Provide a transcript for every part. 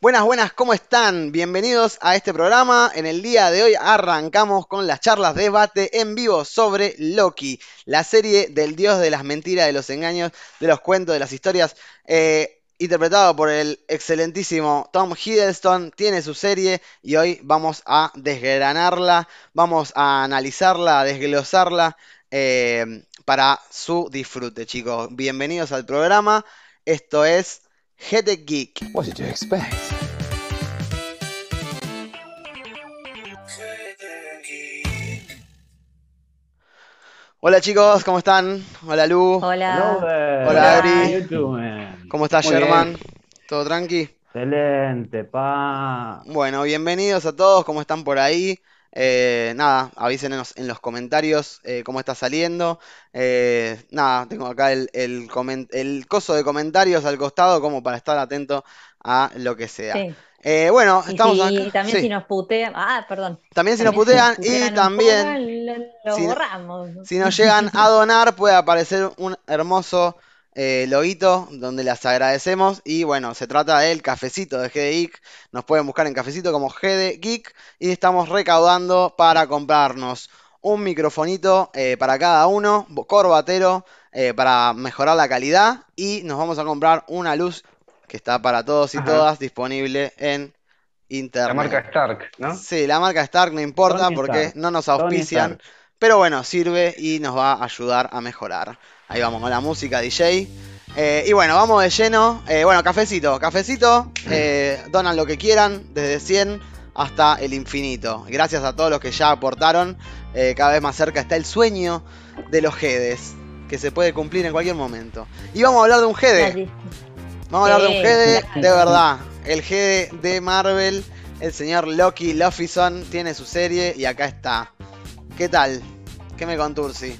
Buenas, buenas, ¿cómo están? Bienvenidos a este programa. En el día de hoy arrancamos con las charlas de debate en vivo sobre Loki, la serie del dios de las mentiras, de los engaños, de los cuentos, de las historias. Eh, interpretado por el excelentísimo Tom Hiddleston, tiene su serie y hoy vamos a desgranarla, vamos a analizarla, a desglosarla eh, para su disfrute, chicos. Bienvenidos al programa. Esto es GT Geek. Hola chicos, ¿cómo están? Hola Lu. Hola. Hola, Adri. How you doing? ¿Cómo estás Sherman? ¿Todo tranqui? Excelente, pa. Bueno, bienvenidos a todos, ¿cómo están por ahí? Eh, nada, avísenos en los comentarios eh, cómo está saliendo. Eh, nada, tengo acá el, el, el coso de comentarios al costado como para estar atento a lo que sea. Sí. Eh, bueno, Y, estamos si- acá. también sí. si nos putean, ah, perdón. También si nos putean y putean también poco, lo, lo si- borramos. si nos llegan a donar puede aparecer un hermoso eh, loguito donde les agradecemos y bueno, se trata del cafecito de GD Geek. Nos pueden buscar en cafecito como GD Geek y estamos recaudando para comprarnos un microfonito eh, para cada uno, corbatero, eh, para mejorar la calidad y nos vamos a comprar una luz que está para todos y Ajá. todas disponible en internet. La marca Stark, ¿no? Sí, la marca Stark no importa Tony porque Stark. no nos auspician, pero bueno, sirve y nos va a ayudar a mejorar. Ahí vamos con la música DJ. Eh, y bueno, vamos de lleno. Eh, bueno, cafecito, cafecito. eh, donan lo que quieran, desde 100 hasta el infinito. Gracias a todos los que ya aportaron. eh, cada vez más cerca está el sueño de los Gedes, que se puede cumplir en cualquier momento. Y vamos a hablar de un Gede. Vamos a hablar de un Gede de verdad. El Gede de Marvel, el señor Loki Luffison, tiene su serie y acá está. ¿Qué tal? ¿Qué me contursi?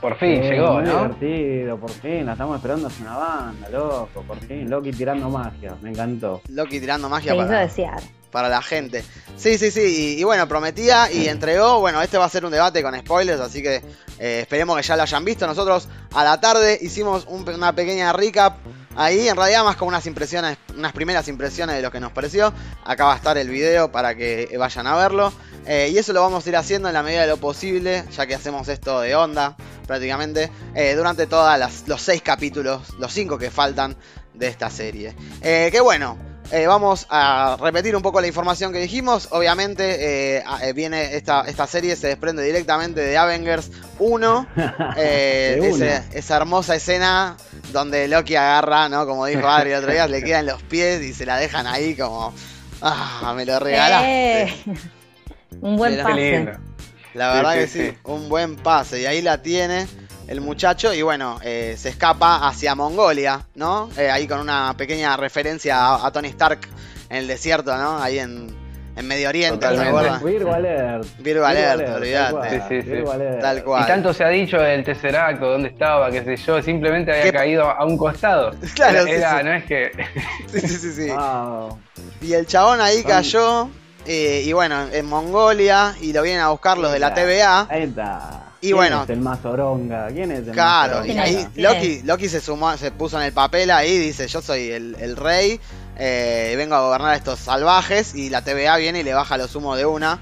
Por fin Eh, llegó, muy ¿no? divertido, por fin. La estamos esperando hace una banda, loco. Por fin. Loki tirando magia. Me encantó. Loki tirando magia para, desear. para la gente. Sí, sí, sí. Y, y bueno, prometía y entregó. Bueno, este va a ser un debate con spoilers, así que eh, esperemos que ya lo hayan visto. Nosotros a la tarde hicimos un una pequeña recap. Ahí, en realidad, más con unas impresiones, unas primeras impresiones de lo que nos pareció. Acá va a estar el video para que vayan a verlo. Eh, y eso lo vamos a ir haciendo en la medida de lo posible, ya que hacemos esto de onda, prácticamente, eh, durante todos los seis capítulos, los cinco que faltan de esta serie. Eh, que bueno, eh, vamos a repetir un poco la información que dijimos. Obviamente, eh, eh, viene esta, esta serie, se desprende directamente de Avengers 1. eh, De ese- una. esa hermosa escena donde Loki agarra, ¿no? Como dijo Adri el otro día, le quedan los pies y se la dejan ahí como. Ah, me lo regalaste. Eh, Un buen pase. La Sí, verdad sí, que sí, sí. un buen pase. Y ahí la tiene el muchacho. Y bueno, eh, se escapa hacia Mongolia, ¿no? Eh, ahí con una pequeña referencia a, a Tony Stark en el desierto, ¿no? Ahí en, en Medio Oriente, ¿se acuerdan? Virgo Alert. Virgo Alert, tal olvidate. cual, Sí, sí, sí. Virgo Alert. Tal cual. Y tanto se ha dicho del Tesseracto, dónde estaba, qué sé yo, simplemente había ¿Qué- caído a un costado. Claro, Era, sí, era- sí. no es que. Sí, sí, sí, sí. Wow. Y el chabón ahí Son- cayó. eh, y bueno, en Mongolia. Y lo vienen a buscar los de la TVA. Ahí está. Y ¿Quién bueno. es el más oronga? ¿Quién es el Claro, más y ahí Loki? Loki se sumó, se puso en el papel ahí, dice, yo soy el, el rey, eh, vengo a gobernar a estos salvajes, y la TVA viene y le baja los humos de una.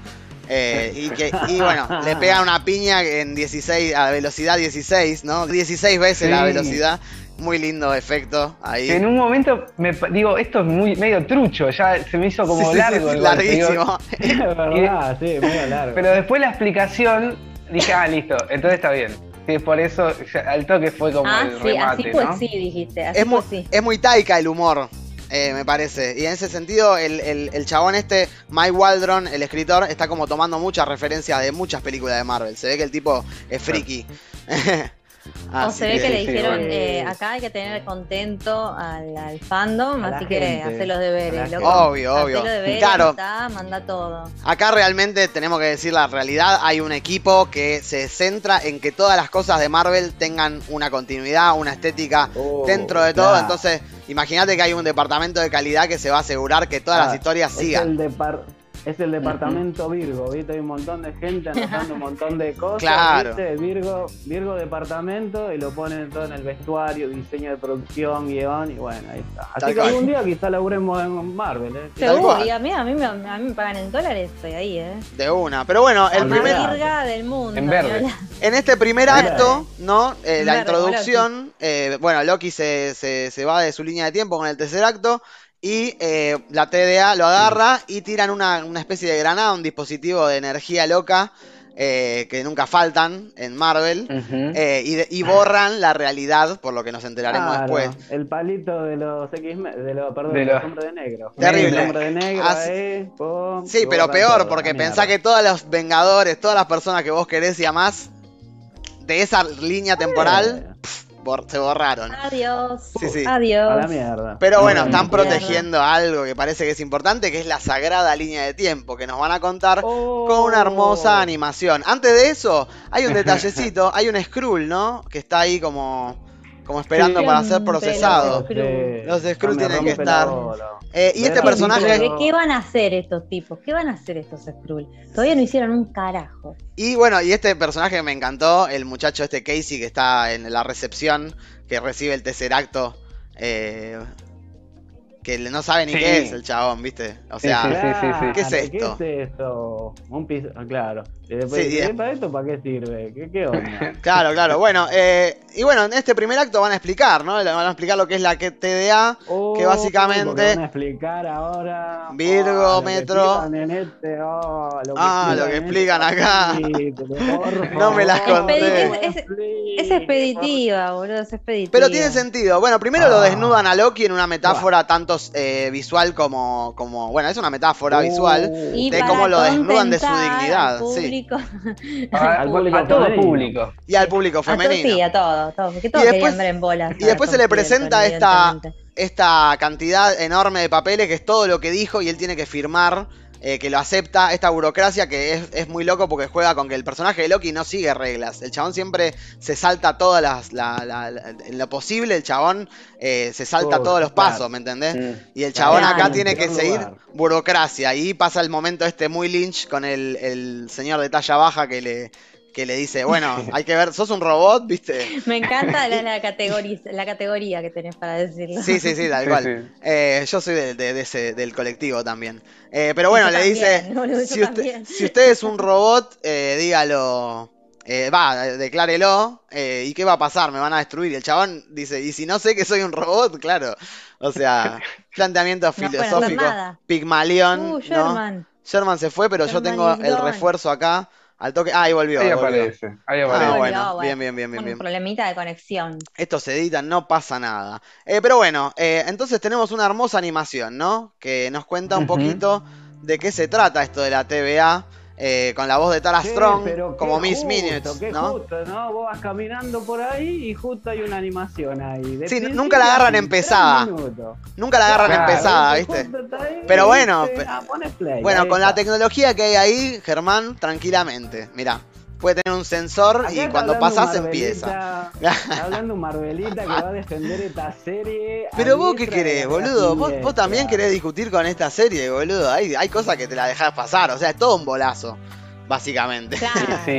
eh, y, que, y bueno, le pegan una piña en 16, a velocidad 16, ¿no? 16 veces la velocidad. Muy lindo efecto ahí. que en un momento me digo, esto es muy medio trucho, ya se me hizo como Sí, sí, sí, largo. sí, golpe, digo, larguísimo. Es verdad, sí, medio largo. Pero después la explicación, dije, ah, listo, entonces está bien. Sí, por eso ya al toque fue como Ah, el sí, remate, así pues ¿no? sí, dijiste. Así es, muy, sí. es muy taika el humor, eh, me parece. Y en ese sentido, el, el- el chabón este, Mike Waldron, el escritor, está como tomando muchas referencias de muchas películas de Marvel. Se ve que el tipo es friki. O Así se ve que le dijeron, bueno. eh, acá hay que tener contento al, al fandom, A así que hace los deberes, loco. Obvio, obvio. los deberes, Claro. está, manda todo. Acá realmente tenemos que decir la realidad. Hay un equipo que se centra en que todas las cosas de Marvel tengan una continuidad, una estética Oh, dentro de todo. claro. Entonces, imagínate que hay un departamento de calidad que se va a asegurar que todas las Ah, historias sigan. El, es el departamento Virgo, ¿viste? Hay un montón de gente anotando un montón de cosas. Claro. ¿viste? Virgo, Virgo departamento y lo ponen todo en el vestuario, diseño de producción, guion y bueno, ahí está. Así Tal que cual. algún día quizá laburemos en Marvel, ¿eh? Seguro, y a mí, a, mí, me- a mí me pagan en dólares, estoy ahí, ¿eh? De una. Pero bueno, el La más primer, virga del mundo. En verde. en este primer acto, ¿no? Eh, la Verde, introducción, eh, bueno, Loki se, se, se va de su línea de tiempo con el tercer acto y eh, la TDA lo agarra y tiran una, una especie de granada, un dispositivo de energía loca eh, que nunca faltan en Marvel. Eh, y, borran la realidad, por lo que nos enteraremos Claro, después. El palito de los X, de los, perdón, De de los- de negro. Terrible. El hombre de negro, Así- ahí, pum, Sí, pero peor, todo, porque la pensá que todos los Vengadores, todas las personas que vos querés y amás, de esa línea temporal, bor- se borraron. Adiós. Sí, sí. A Adiós. la mierda. Pero bueno, están mierda. protegiendo algo que parece que es importante, que es la sagrada línea de tiempo, que nos van a contar Oh. con una hermosa animación. Antes de eso, hay un detallecito, hay un Skrull, ¿no? Que está ahí como, como esperando Sí. para ser procesado. los Skrull. Los Skrull me tienen que estar. Eh, y este personaje, ¿Qué, qué van a hacer estos tipos? ¿Qué van a hacer estos Skrull? Todavía no hicieron un carajo. y bueno, y este personaje me encantó, el muchacho este Casey que está en la recepción, que recibe el tercer acto. eh, que no sabe ni Sí. qué es el chabón, ¿viste? O sea, sí, sí, sí, sí. ¿Qué es esto? ¿Qué es esto? Un piso, ah, claro. Y después, Sí, y ¿qué es- para esto para qué sirve? ¿Qué, qué onda? Claro, claro. Bueno, eh, y bueno, en este primer acto van a explicar, ¿no? Van a explicar lo que es la que- TDA, Oh, que básicamente- porque van a explicar ahora. Virgo, oh, metro. este, oh, lo Ah, lo que explican este acá. No me las conté. Es- es- please, Es expeditiva, boludo, es expeditiva. Pero tiene sentido. Bueno, primero lo Ah. desnudan a Loki en una metáfora tanto eh, visual como, como. Bueno, es una metáfora Uh, visual. Y de cómo lo desnudan de su dignidad, al sí. público, A, Al público a todo público. Y al público a todo, femenino. sí, a todo, a todo, que todos Y después- querían ver en bolas. y después a se le presenta esta- esta cantidad enorme de papeles que es todo lo que dijo y él tiene que firmar eh, que lo acepta, esta burocracia que es, es muy loco porque juega con que el personaje de Loki no sigue reglas. El chabón siempre se salta todas las... la- la- la- en lo posible el chabón eh, se salta Todo, todos los claro. pasos, ¿me entendés? Mm. Y el chabón Claro. acá tiene que seguir burocracia. Y pasa el momento este muy lynch con el, el señor de talla baja que le, que le dice, bueno, hay que ver, sos un robot, ¿viste? Me encanta la, la categoría, la categoría que tenés para decirlo. Sí, sí, sí, tal cual. sí. Eh, yo soy de, de- de ese, del colectivo también. Eh, pero bueno, Yo le dice, también, si, usted, también. si usted es un robot, eh, dígalo, eh, va, declárelo, eh, ¿y qué va a pasar? Me van a destruir. Y el chabón dice, ¿y si no sé que soy un robot? Claro. O sea, planteamiento No filosófico. Pigmalión, Uh, ¿no? Sherman. Sherman se fue, pero yo Sherman tengo el refuerzo acá. Al toque. Ah, ahí volvió. Ahí volvió. aparece. Ahí Ah, aparece. Volvió, bueno, bueno. bien, bien, bien, bien, Un bien. problemita de conexión. Esto se edita, no pasa nada. Eh, pero bueno, eh, entonces tenemos una hermosa animación, ¿no? Que nos cuenta un poquito de qué se trata esto de la TVA, eh, con la voz de Tara Strong, pero como qué Miss justo, Minutes, qué ¿no? justo, ¿no? Vos vas caminando por ahí y justo hay una animación ahí. De Sí, nunca la agarran a en fin, tres pesada. minutos. Nunca la agarran Claro, empezada, ¿viste? ahí, Pero bueno, pe- Ah, pones play, Bueno, con la tecnología que hay ahí, Germán, tranquilamente, mirá, puede tener un sensor Acá y cuando Marvelita, empieza. está hablando un Marvelita que va a defender esta serie. Pero vos qué querés, boludo, vos, vos también querés discutir con esta serie, boludo. Hay, hay cosas que te la dejás pasar, o sea, es todo un bolazo, básicamente. Claro. Sí.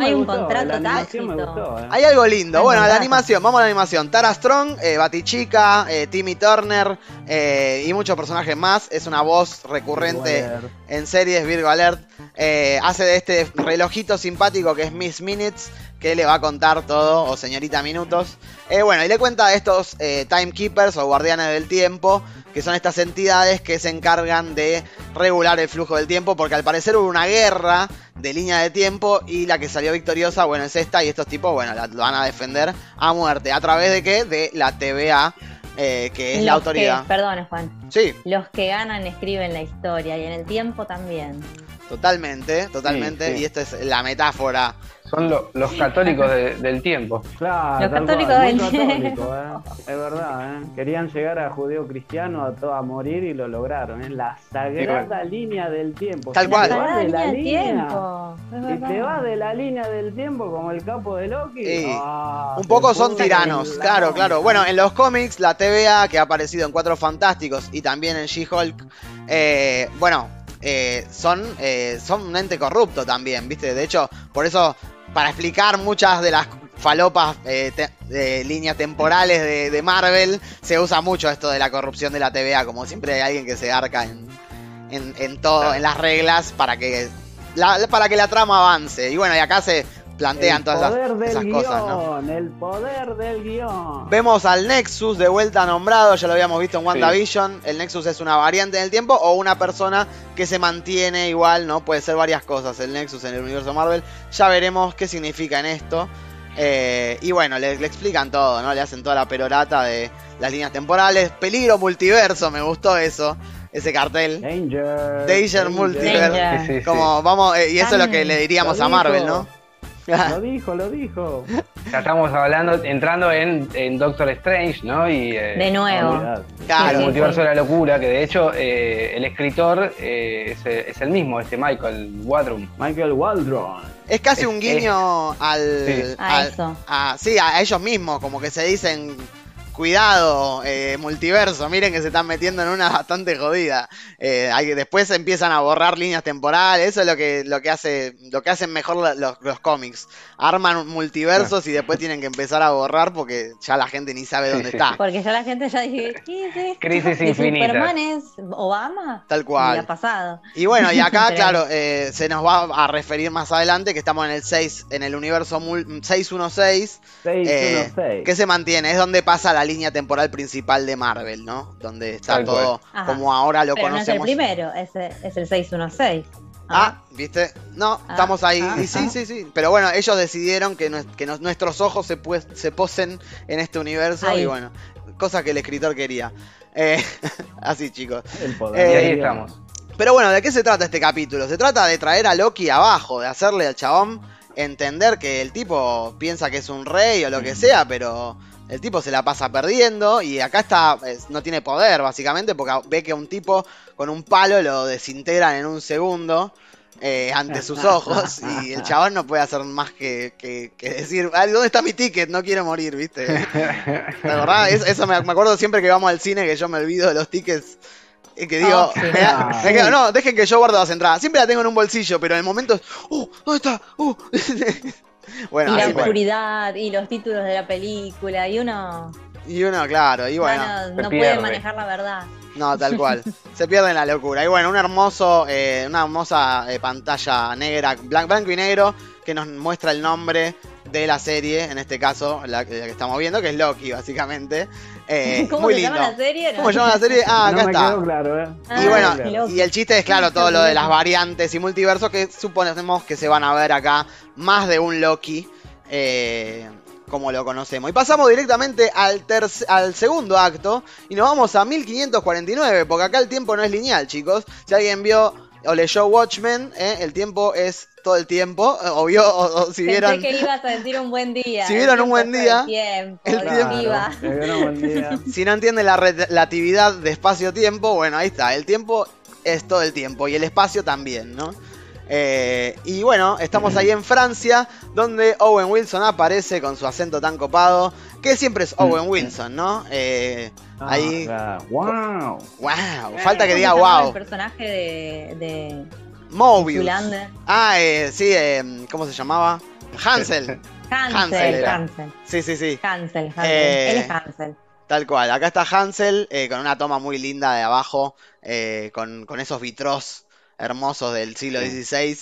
Hay un gustó, contrato tácito. gustó, eh. Hay algo lindo. Hay Bueno, la animación, vamos a la animación. Tara Strong, eh, Batichica, eh, Timmy Turner eh, y muchos personajes más. Es una voz recurrente. En series, Virgo Alert. Eh, hace de este relojito simpático que es Miss Minutes, que le va a contar todo, o señorita Minutos. Eh, bueno, y le cuenta a estos eh, Timekeepers o guardianes del tiempo, que son estas entidades que se encargan de regular el flujo del tiempo, porque al parecer hubo una guerra de línea de tiempo y la que salió victoriosa, bueno, es esta, y estos tipos, bueno, la van a defender a muerte. ¿A través de qué? De la TVA, eh, que es Los la autoridad. Que, perdón, Juan. Sí, Los que ganan escriben la historia y en el tiempo también. totalmente, totalmente. Sí, sí. Y esta es la metáfora. Son lo- los católicos de- del tiempo. Claro, Los católicos cual, del- católico, eh. Es verdad, ¿eh? Querían llegar a judeo-cristiano a todo a morir y lo lograron, ¿eh? La sagrada línea del tiempo. Tal Si cual. te La vas de la línea tiempo. Si te vas de la línea del tiempo como el capo de Loki, Sí. ah, Un poco son tiranos, la claro, claro. Bueno, en los cómics, la TVA, que ha aparecido en Cuatro Fantásticos y también en She-Hulk, eh, bueno, eh, son, eh, son un ente corrupto también, ¿viste? De hecho, por eso, para explicar muchas de las falopas eh, te- de líneas temporales de, de Marvel, se usa mucho esto de la corrupción de la TVA, como siempre hay alguien que se arca en, en, en todo, en las reglas para que la, para que la trama avance. Y bueno, y acá se plantean el todas poder esas, del esas guion, cosas, ¿no? el poder del guion. Vemos al Nexus de vuelta nombrado, ya lo habíamos visto en WandaVision. El Nexus es una variante en el tiempo o una persona que se mantiene igual, ¿no? Puede ser varias cosas el Nexus en el universo Marvel. Ya veremos qué significa en esto. Eh, y bueno, le, le explican todo, ¿no? Le hacen toda la perorata de las líneas temporales. Peligro multiverso, me gustó eso, ese cartel. Danger. Danger Multiverse. Danger. Sí, sí, sí. Como vamos, eh, y eso es lo que le diríamos Lo a Marvel, dijo. ¿no? Lo dijo, lo dijo. Ya estamos hablando, entrando en, en Doctor Strange, ¿no? Y, eh, De nuevo. Claro. el Sí, multiverso sí. de la locura, que de hecho eh, el escritor eh, es, es el mismo, este Michael Wadrum. Michael Waldron. Es casi Es- un guiño al, Sí. A al- eso. a- sí, a ellos mismos, como que se dicen, cuidado, eh, multiverso, miren que se están metiendo en una bastante jodida. Eh, hay que- después empiezan a borrar líneas temporales, eso es lo que, lo que hace, lo que hacen mejor los, los cómics. Arman multiversos y después tienen que empezar a borrar porque ya la gente ni sabe dónde sí, está. sí. Porque ya la gente ya dice, ¿qué es esto? Crisis ¿De infinitas. Superman es Obama? Tal cual. Y ha pasado. Y bueno, y acá, claro, eh, se nos va a referir más adelante que estamos en el 6, en el universo mul- 616, 616. que se mantiene, es donde pasa la línea temporal principal de Marvel, ¿no? Donde está Tal cual. todo Ajá. como ahora lo Pero no es el conocemos. primero, es, es el 616. Ah, ¿viste? No, Ah, estamos ahí. ah, y sí, ah. sí, sí. Pero bueno, ellos decidieron que, nues- que nos- nuestros ojos se, pues- se posen en este universo Ahí. y bueno, cosa que el escritor quería. Eh, así, chicos. El Y poder Eh, del ahí estamos. Pero bueno, ¿de qué se trata este capítulo? Se trata de traer a Loki abajo, de hacerle al chabón entender que el tipo piensa que es un rey o lo que sea, pero el tipo se la pasa perdiendo y acá está, es- no tiene poder básicamente porque ve que un tipo con un palo lo desintegran en un segundo. eh, ante sus ojos y el chabón no puede hacer más que, que- que decir, "Ay, ¿dónde está mi ticket? No quiero morir, ¿viste? ¿Te acordás? Es- eso me, me acuerdo siempre que vamos al cine que yo me olvido de los tickets y que digo, Oh, sí. me da- me quedo, no, dejen que yo guardo las entradas. Siempre la tengo en un bolsillo, pero en el momento es, ¡uh! ¿Dónde está? ¡uh! bueno, y la oscuridad y los títulos de la película y uno Y uno, claro, y bueno, no, puede manejar la verdad. no, tal cual. Se pierde en la locura. Y bueno, un hermoso, eh, una hermosa eh, pantalla negra, blan- blanco y negro, que nos muestra el nombre de la serie, en este caso, la, la que estamos viendo, que es Loki, básicamente. Eh, ¿Cómo muy se lindo. llama la serie? No. ¿Cómo se llama la serie? Ah, acá no me está. quedó claro, ¿eh? Ah, Y bueno, y el chiste es claro todo lo de las variantes y multiversos que suponemos que se van a ver acá más de un Loki eh, como lo conocemos. Y pasamos directamente al, al segundo acto y nos vamos a 1549 porque acá el tiempo no es lineal chicos. Si alguien vio o leyó Watchmen, eh, el tiempo es todo el tiempo. eh, O vio o, o si Pensé vieron... que ibas a decir un buen día. Si vieron un buen día, tiempo, el tiempo- buen día. Si no entienden la relatividad de espacio-tiempo, bueno, ahí está. El tiempo es todo el tiempo y el espacio también, ¿no? Eh, y bueno, estamos ahí en Francia, donde Owen Wilson aparece con su acento tan copado, que siempre es Owen Wilson, ¿no? Eh, ahí, Ah, wow. wow, falta que ¿Cómo diga wow. El personaje de, de Mobius. Zoolander? Ah, eh, sí, eh, ¿cómo se llamaba? Hansel. Hansel Hansel, era. Hansel, Sí, sí, sí. Hansel, Hansel. Eh, Él es Hansel. Tal cual, acá está Hansel eh, con una toma muy linda de abajo, eh, con, con esos vitros hermosos del siglo XVI.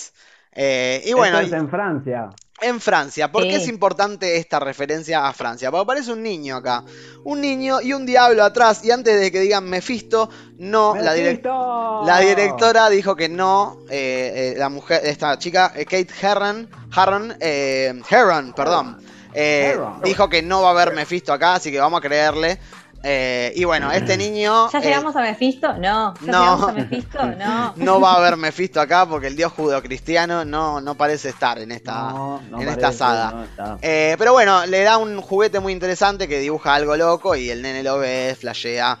Eh, y bueno, Esto es en Francia. En Francia, ¿por qué Sí. es importante esta referencia a Francia? Porque aparece un niño acá, un niño y un diablo atrás, y antes de que digan Mephisto, no, la, direc- ¡Mephisto! la directora dijo que no, eh, eh, la mujer, esta chica, eh, Kate Herron, Herron, eh, Herron, perdón, eh, Herron. dijo que no va a haber Mephisto acá, así que vamos a creerle. Eh, y bueno, este niño ¿Ya eh, llegamos a Mephisto? No. ¿Ya no. llegamos a Mephisto? No. no va a haber Mephisto acá porque el dios judeocristiano no, no parece estar en esta, No, no en parece, esta saga. Eh, pero bueno, le da un juguete muy interesante que dibuja algo loco y el nene lo ve, flashea.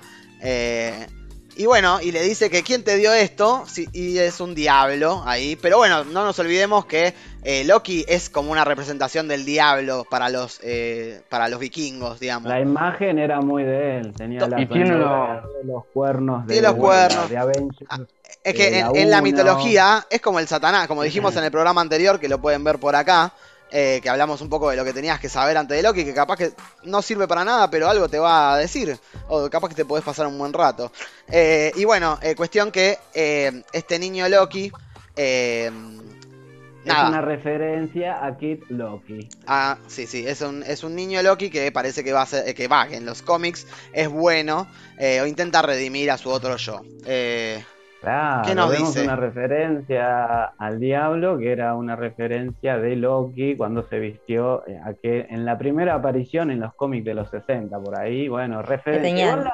Y bueno, y le dice que quién te dio esto, Sí, y es un diablo ahí. Pero bueno, no nos olvidemos que eh, Loki es como una representación del diablo para los, eh, para los vikingos, digamos. La imagen era muy de él. Tenía la Y tiene los cuernos de, Tiene los de cuernos. de Avengers. Ah, Es que en, en la mitología es como el Satanás, como dijimos en el programa anterior, que lo pueden ver por acá, eh, que hablamos un poco de lo que tenías que saber antes de Loki, que capaz que no sirve para nada, pero algo te va a decir, o capaz que te podés pasar un buen rato. Eh, y bueno, eh, cuestión que este niño Loki, Es una referencia a Kid Loki. ah, sí, sí, es un, es un niño Loki que parece que va a ser, que va, que en los cómics es bueno, o intenta redimir a su otro yo. Eh, Claro, ¿Qué nos vemos dice? una referencia al diablo, que era una referencia de Loki cuando se vistió eh, a que en la primera aparición en los cómics de los 60, por ahí, bueno, referencia. La,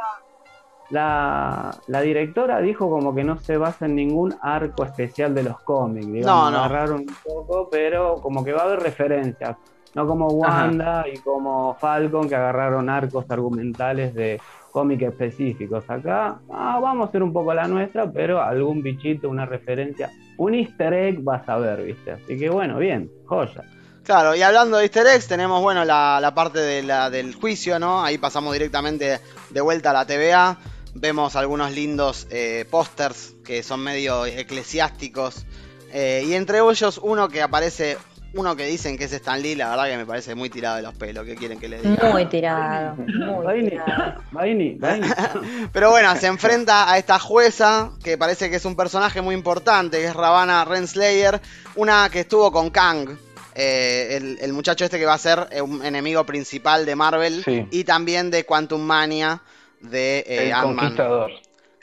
la, la directora dijo como que no se basa en ningún arco especial de los cómics, digamos, No, no. agarraron un poco, pero como que va a haber referencias, no como Wanda y como Falcon que agarraron arcos argumentales de cómics específicos. Acá ah, vamos a hacer un poco la nuestra, pero algún bichito, una referencia, un easter egg vas a ver, ¿viste? Así que bueno, bien, joya. Claro, y hablando de easter eggs, tenemos, bueno, la, la parte de la- del juicio, ¿no? Ahí pasamos directamente de vuelta a la TVA. Vemos algunos lindos eh, pósters que son medio eclesiásticos. Eh, y entre ellos uno que aparece, uno que dicen que es Stan Lee, la verdad que me parece muy tirado de los pelos. ¿Qué quieren que le diga? Muy tirado, muy Vaini, tirado. Vaini, Vaini. Pero bueno, se enfrenta a esta jueza que parece que es un personaje muy importante, que es Ravana Renslayer, una que estuvo con Kang, eh, el, el muchacho este que va a ser eh, un enemigo principal de Marvel Sí. y también de Quantum Mania de eh, el Ant-Man. conquistador.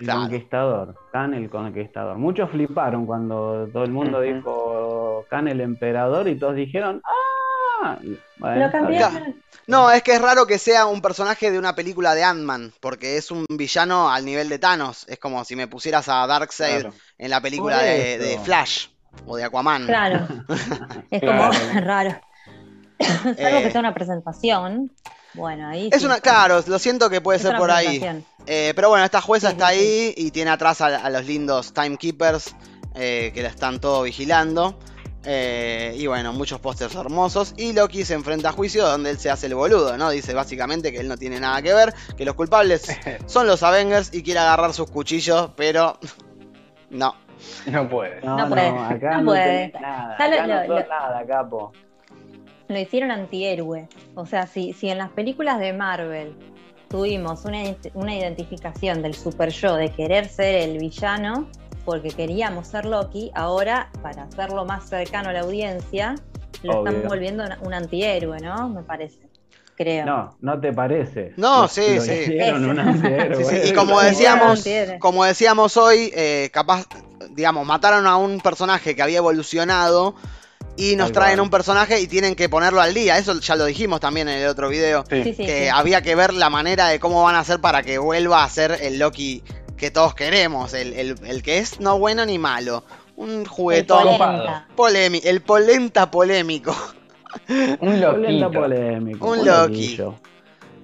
El Claro. conquistador, Khan el conquistador. Muchos fliparon cuando todo el mundo dijo Khan el emperador y todos dijeron ¡Ah! Bueno, Lo cambiaron. No, es que es raro que sea un personaje de una película de Ant-Man, porque es un villano al nivel de Thanos. Es como si me pusieras a Darkseid Claro. en la película de, Flash o de Aquaman. Claro. Es Claro. como raro. Salvo Eh, que sea una presentación. Bueno, ahí. Es sí, una, claro, lo siento que puede ser por ahí. Eh, pero bueno, esta jueza está ahí y tiene atrás a, a los lindos timekeepers eh, que la están todo vigilando. Eh, y bueno, muchos pósters hermosos. Y Loki se enfrenta a juicio donde él se hace el boludo, ¿no? Dice básicamente que él no tiene nada que ver, que los culpables son los Avengers y quiere agarrar sus cuchillos, pero no. No puede. No, No no, puede, acá no no, puede. tenés nada. Lo- Acá no lo- nada, capo. Lo hicieron antihéroe. O sea, si, si en las películas de Marvel tuvimos una, una identificación del super yo de querer ser el villano porque queríamos ser Loki, ahora para hacerlo más cercano a la audiencia, lo Obvio. están volviendo un, antihéroe, ¿no? Me parece. Creo. No, no te parece. No, Lo- sí, lo sí. Sí, sí, Y como decíamos, como decíamos hoy, eh, capaz, digamos, mataron a un personaje que había evolucionado y nos traen un personaje y tienen que ponerlo al día. Eso ya lo dijimos también en el otro video. Sí. Sí, sí, que sí. había que ver la manera de cómo van a hacer para que vuelva a ser el Loki que todos queremos. El, el- el que es no bueno ni malo. Un El juguetón polenta. polémico. El polenta polémico. Un loquito. polémico. Un un Loki.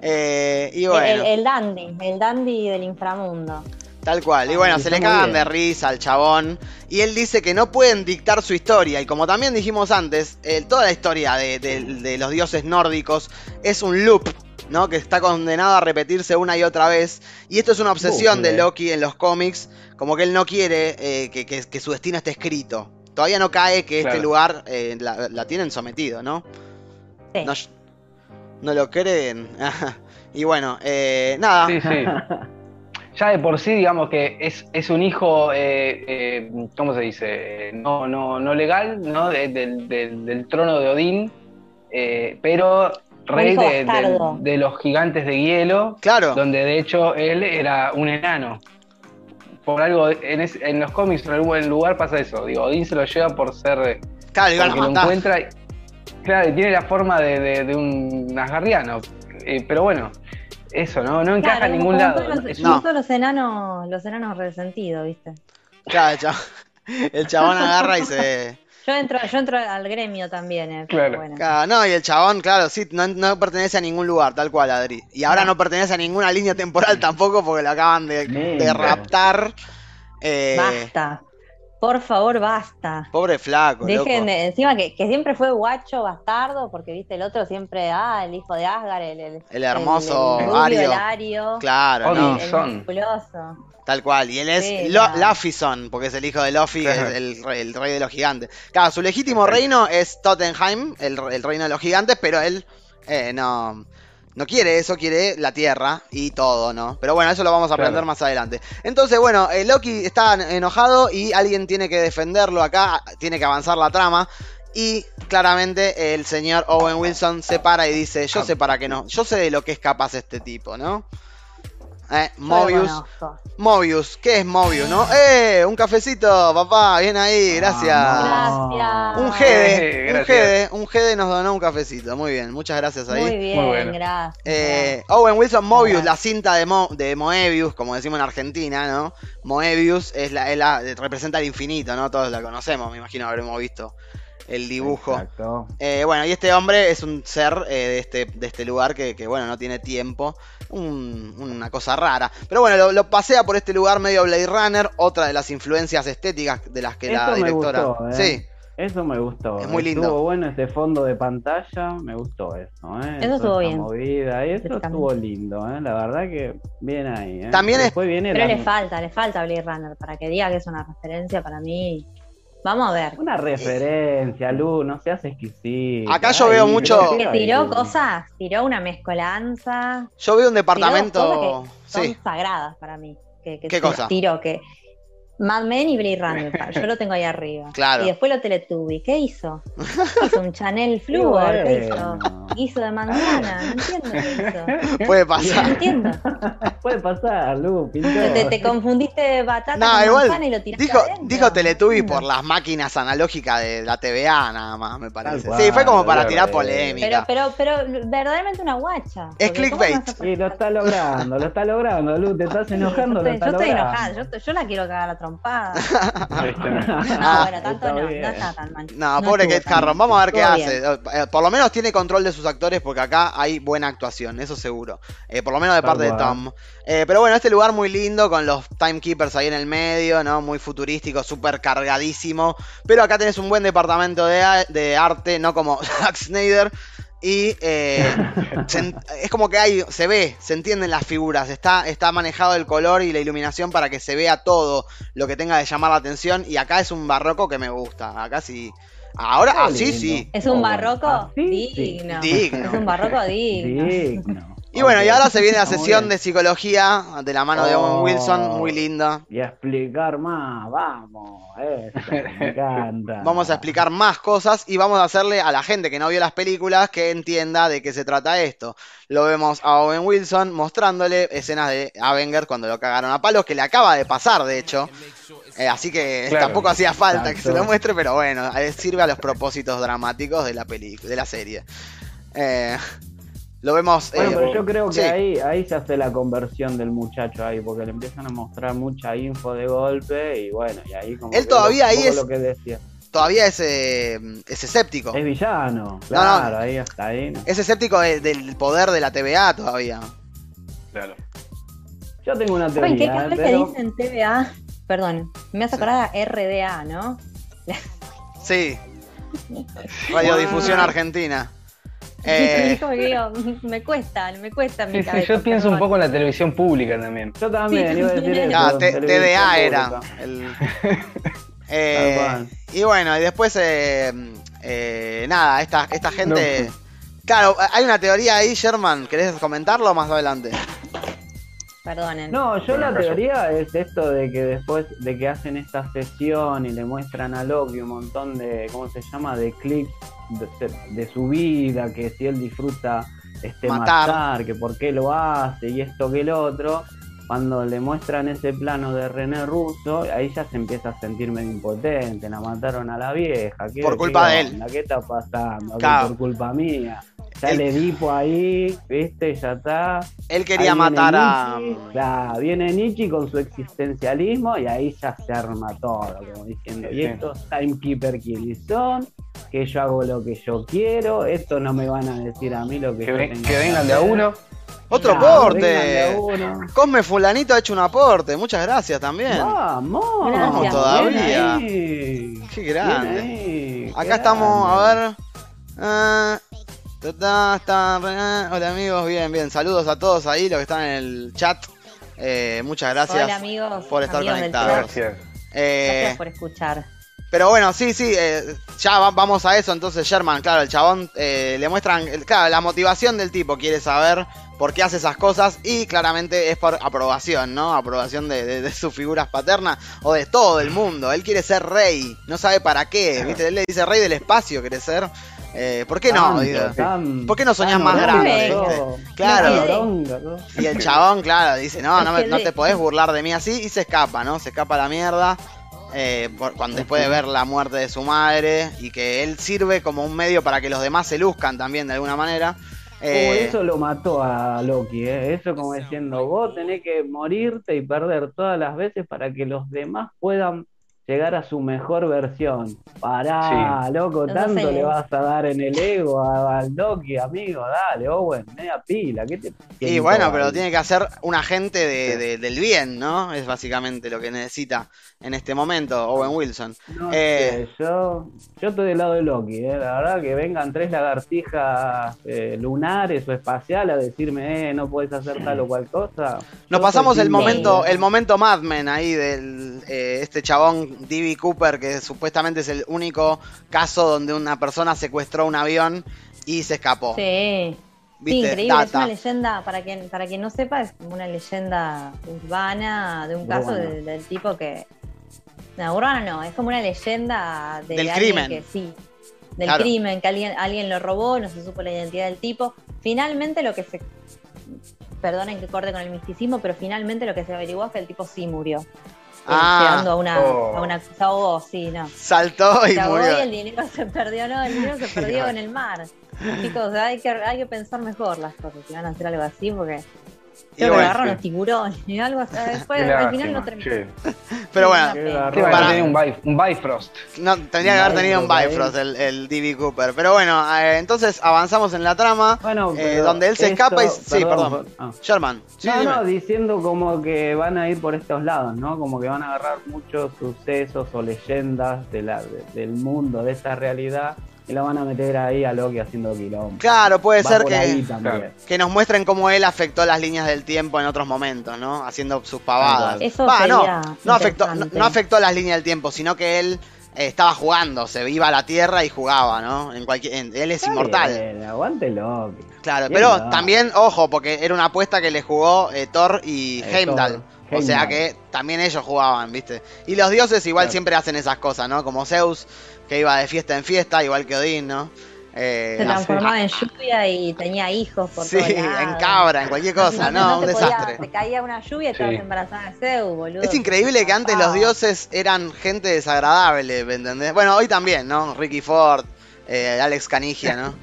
Eh, y El- bueno. el, el dandy, el dandy del inframundo. Tal cual. Y bueno, Ay, se le cagan bien. de risa al chabón. Y él dice que no pueden dictar su historia. Y como también dijimos antes, eh, toda la historia de, de- de los dioses nórdicos es un loop, ¿no? Que está condenado a repetirse una y otra vez. Y esto es una obsesión Bucle. de Loki en los cómics. Como que él no quiere eh, que, que- que su destino esté escrito. Todavía no cae que este lugar eh, la, la tienen sometido, ¿no? Sí. No, no lo creen. y bueno, eh, nada. Sí, sí. Ya de por sí, digamos que es, es un hijo, eh, eh, ¿cómo se dice? No, no, no legal, ¿no? De- del, trono de Odín, eh, pero rey de, de- bastardo. de los gigantes de hielo, Claro. donde de hecho él era un enano. Por algo, en, es- en los cómics, en algún lugar pasa eso. Digo, Odín se lo lleva por ser. Claro, porque lo encuentra. y- Claro, y tiene la forma de, de- de un asgardiano. Eh, pero bueno, eso, ¿no, no encaja Claro, en ningún lado. los- No. todos los enanos, los enanos resentidos, ¿viste? Claro, el chabón, el chabón agarra y se. Yo entro, yo entro al gremio también, eh, Claro. bueno. Claro, no, y el chabón, claro, sí, no, no pertenece a ningún lugar, tal cual, Adri. Y ahora no pertenece a ninguna línea temporal tampoco porque lo acaban de, de raptar. Eh, Basta. Por favor, basta. Pobre flaco, Dejen loco. encima que, que siempre fue guacho bastardo, porque viste el otro siempre, ah, el hijo de Asgar, el, el, El hermoso el- el rubio, Ario. el Ario, Claro, Odin. no, el, el Son. musculoso. tal cual. Y él es Sí, Lo- no. Lafison, porque es el hijo de Claro. el, el rey, el rey de los gigantes. Claro, su legítimo reino es Tottenheim, el, el reino de los gigantes, pero él eh, no, no quiere eso, quiere la tierra y todo, ¿no? Pero bueno, eso lo vamos a aprender Claro. más adelante. Entonces, bueno, eh, Loki está enojado y alguien tiene que defenderlo acá, tiene que avanzar la trama. Y claramente el señor Owen Wilson se para y dice, yo sé para qué no, yo sé de lo que es capaz este tipo, ¿no? Eh, Mobius. Mobius, ¿qué es Mobius, no? ¡Eh! Un cafecito, papá, bien ahí, gracias. Vamos. Gracias. Un Gede, Eh, un gracias. Gede, un Gede nos donó un cafecito, muy bien, muchas gracias ahí. Muy bien, Muy bueno. gracias. Eh, Owen Wilson Mobius, Gracias. la cinta de, Mo- de Moebius, como decimos en Argentina, ¿no? Moebius es la, es la- representa el infinito, ¿no? Todos la conocemos, me imagino habremos visto el dibujo. Exacto. Eh, bueno, y este hombre es un ser eh, de, este, de este lugar que, que, bueno, no tiene tiempo. Un- una cosa rara. Pero bueno, lo, lo pasea por este lugar medio Blade Runner, otra de las influencias estéticas de las que la Eso me directora. gustó, ¿eh? Sí, Eso me gustó. Es muy lindo. Estuvo bueno ese fondo de pantalla, me gustó eso, ¿eh? Eso estuvo bien. movida, y eso estuvo lindo, ¿eh? La verdad que bien ahí, ¿eh? También es- Después viene Pero la- le falta, le falta Blade Runner para que diga que es una referencia para mí. Vamos a ver. Una referencia, Lu, no seas exquisito. Acá yo veo mucho- Que tiró cosas, tiró una mezcolanza. yo veo un tiró departamento. cosas que son Sí, sagradas para mí. Que, que ¿Qué cosa? Tiró que Mad Men y Blade Runner. Yo lo tengo ahí arriba. Claro. Y después lo Teletubby. ¿Qué hizo? Hizo un Chanel Fluor. ¿Qué hizo? Guiso de manzana. No entiendo qué hizo. puede No pasar. entiendo. Puede pasar, Lu. Te, te confundiste de batata No, con igual. manzana y lo tiraste Dijo, adentro. dijo Teletubby No por las máquinas analógicas de la TVA, nada más, me parece. cual, sí, fue como para tirar Pero, polémica. pero, pero verdaderamente una guacha. Es Porque ¿cómo clickbait. Y lo está logrando, lo está logrando, Lu, te estás enojando, Yo lo estoy, está yo estoy enojada, yo, yo la quiero cagar a la trompada. ¿Viste? No, Ah, bueno, tanto no, no está tan mal. No, pobre Kate Harron. Vamos a ver qué hace. bien. Eh, Por lo menos tiene control de sus actores porque acá hay buena actuación, eso seguro. Eh, por lo menos de parte de. Tom. Eh, pero bueno, este lugar muy lindo con los timekeepers ahí en el medio, ¿no? Muy futurístico, súper cargadísimo. Pero acá tenés un buen departamento de arte, no como Zack Snyder. Y eh, se es como que hay, se ve, se entienden las figuras, está, está manejado el color y la iluminación para que se vea todo lo que tenga de llamar la atención. Y acá es un barroco que me gusta. Acá sí. Ahora, así lindo. sí. Es un Oh, barroco sí. digno. Digno. Es un barroco digno. Digno. Y bueno, y ahora se viene la sesión de psicología de la mano de Owen Oh. Wilson, muy linda. Y a explicar más, vamos, eso, me encanta. Vamos a explicar más cosas y vamos a hacerle a la gente que no vio las películas que entienda de qué se trata esto. Lo vemos a Owen Wilson mostrándole escenas de Avenger cuando lo cagaron a palos, que le acaba de pasar, de hecho. Eh, así que Claro. tampoco hacía falta que se lo muestre, pero bueno, eh, sirve a los propósitos dramáticos de la película, de la serie. Eh, lo vemos. Bueno, eh, pero yo creo que sí. ahí, ahí se hace la conversión del muchacho ahí, porque le empiezan a mostrar mucha info de golpe y bueno, y ahí como Él que todavía un ahí es- lo que decía. Todavía es, eh, es escéptico. Es villano, no. claro, ahí está ahí. ¿no? Es escéptico de- del poder de la TVA todavía. Claro. Yo tengo una ¿Saben qué? teoría, Cada vez que pero dicen TVA, perdón, me hace acordar a RDA, ¿no? Sí. Radiodifusión Argentina. Eh, digo, me cuesta, me cuesta mi Sí, sí, cabeza, yo pienso un poco en la televisión pública también. yo también Sí, iba a decir eso. ah, TDA era. el- Eh, y bueno, y después, eh, eh, nada, esta, esta gente... No. Claro, hay una teoría ahí, Sherman. ¿Querés comentarlo más adelante? Perdonen. No, yo la teoría es esto de que después de que hacen esta sesión y le muestran a Loki un montón de, ¿cómo se llama? De clips de, de su vida, que si él disfruta este Matar. matar. que por qué lo hace y esto que el otro, cuando le muestran ese plano de René Russo, ahí ya se empieza a sentir medio impotente, la mataron a la vieja. ¿qué- Por qué culpa de él. ¿Qué está pasando? Claro. Por culpa mía. Ya Él- le dipo ahí, viste, ya está. Él quería Ahí matar a... Nietzsche, claro, viene Nietzsche con su existencialismo y ahí ya se arma todo, como diciendo, y estos timekeeper quiénes son, que yo hago lo que yo quiero, esto no me van a decir a mí lo que, Que, yo tengo que vengan de a uno. Otro Ah, aporte. Cosme Fulanito ha hecho un aporte. Muchas gracias también. Vamos. Gracias. Todavía. Ahí. Qué grande. ahí, Acá qué estamos, a ver. Ah, ta, ta, ta, ra- hola amigos, bien, bien. Saludos a todos ahí, los que están en el chat. Eh, muchas gracias. Hola amigos, por estar amigos conectados. Gracias. Eh, Gracias por escuchar. Pero bueno, sí, sí, eh, ya va- vamos a eso. Entonces, Sherman, claro, el chabón eh, le muestran, claro, la motivación del tipo, quiere saber por qué hace esas cosas y claramente es por aprobación, ¿no? Aprobación de, de- de sus figuras paternas o de todo el mundo. Él quiere ser rey, no sabe para qué, ¿viste? Él le dice rey del espacio, quiere ser. Eh, ¿Por qué no? Tanto, tan- ¿Por qué no soñás más grande. Claro. Y el chabón, claro, dice, no, no, me- no te podés burlar de mí así y se escapa, ¿no? Se escapa a la mierda. Eh, por- cuando después de ver la muerte de su madre y que él sirve como un medio para que los demás se luzcan también de alguna manera. Eh, Oh, eso lo mató a Loki, ¿eh? Eso como diciendo, vos tenés que morirte y perder todas las veces para que los demás puedan llegar a su mejor versión. Pará, loco, tanto le vas a dar en el ego a- al Loki, amigo, dale, Owen, media pila, ¿qué te y bueno, pero tiene que hacer un agente de- de- del bien, ¿no? Es básicamente lo que necesita en este momento Owen Wilson. No Eh, sé, yo, yo estoy del lado de Loki, ¿eh? la verdad que vengan tres lagartijas eh, lunares o espaciales a decirme, eh, no puedes hacer tal o cual cosa. Nos Yo pasamos el momento, el momento Mad Men ahí del eh, este chabón D.B. Cooper, que supuestamente es el único caso donde una persona secuestró un avión y se escapó. Sí. Increíble, es una leyenda, para quien, para quien no sepa, es como una leyenda urbana de un caso de- del tipo que. No, urbana no, es como una leyenda de Del alguien crimen. que sí. Del Claro. crimen, que alguien, alguien lo robó, no se supo la identidad del tipo. Finalmente lo que se. Perdonen que corte con el misticismo, pero finalmente lo que se averiguó es que el tipo sí murió. Ah. a una, Oh. a una ahogó, sí, no. Saltó y ahogó murió. y el dinero se perdió, no, el dinero se perdió en el mar. Chicos, hay que, hay que pensar mejor las cosas si van a hacer algo así, porque creo que agarraron los tiburones y algo así. Después, al final no lástima, terminó. che. pero Sí, bueno. Sí, Para- tenía un, Bi- un Bifrost. no, tendría que haber tenido un Bifrost, Bifrost el, el D.B. Cooper. Pero bueno, eh, entonces avanzamos en la trama. Bueno, eh, donde él se esto- escapa y. Sí, perdón. ah. Sherman. Sí, no, dime. no, diciendo como que van a ir por estos lados, ¿no? Como que van a agarrar muchos sucesos o leyendas de la, de- del mundo, de esta realidad, y lo van a meter ahí a Loki haciendo quilombo. Claro, puede Va ser que. Claro. que nos muestren cómo él afectó las líneas del tiempo en otros momentos, ¿no? Haciendo sus pavadas. Eso no, sería no afectó, no, interesante. no afectó las líneas del tiempo, sino que él eh, estaba jugando, se iba a la Tierra y jugaba, ¿no? En cualquier, en- él es Está inmortal. bien, aguante Loki. Claro, Bien, pero no. también, ojo, porque era una apuesta que le jugó eh, Thor y Eh, Heimdall. Thor, O sea que también ellos jugaban, ¿viste? Y los dioses igual Claro. siempre hacen esas cosas, ¿no? Como Zeus, que iba de fiesta en fiesta, igual que Odín, ¿no? Eh, Se no sé. transformaba en lluvia y tenía hijos por Sí, en cabra, en cualquier cosa, no, un te podía- desastre. te caía una lluvia y Sí. estabas embarazada de Zeus, boludo. Es increíble que antes los dioses eran gente desagradable, ¿me entendés? Bueno, hoy también, ¿no? Ricky Ford, eh, Alex Canigia, ¿no?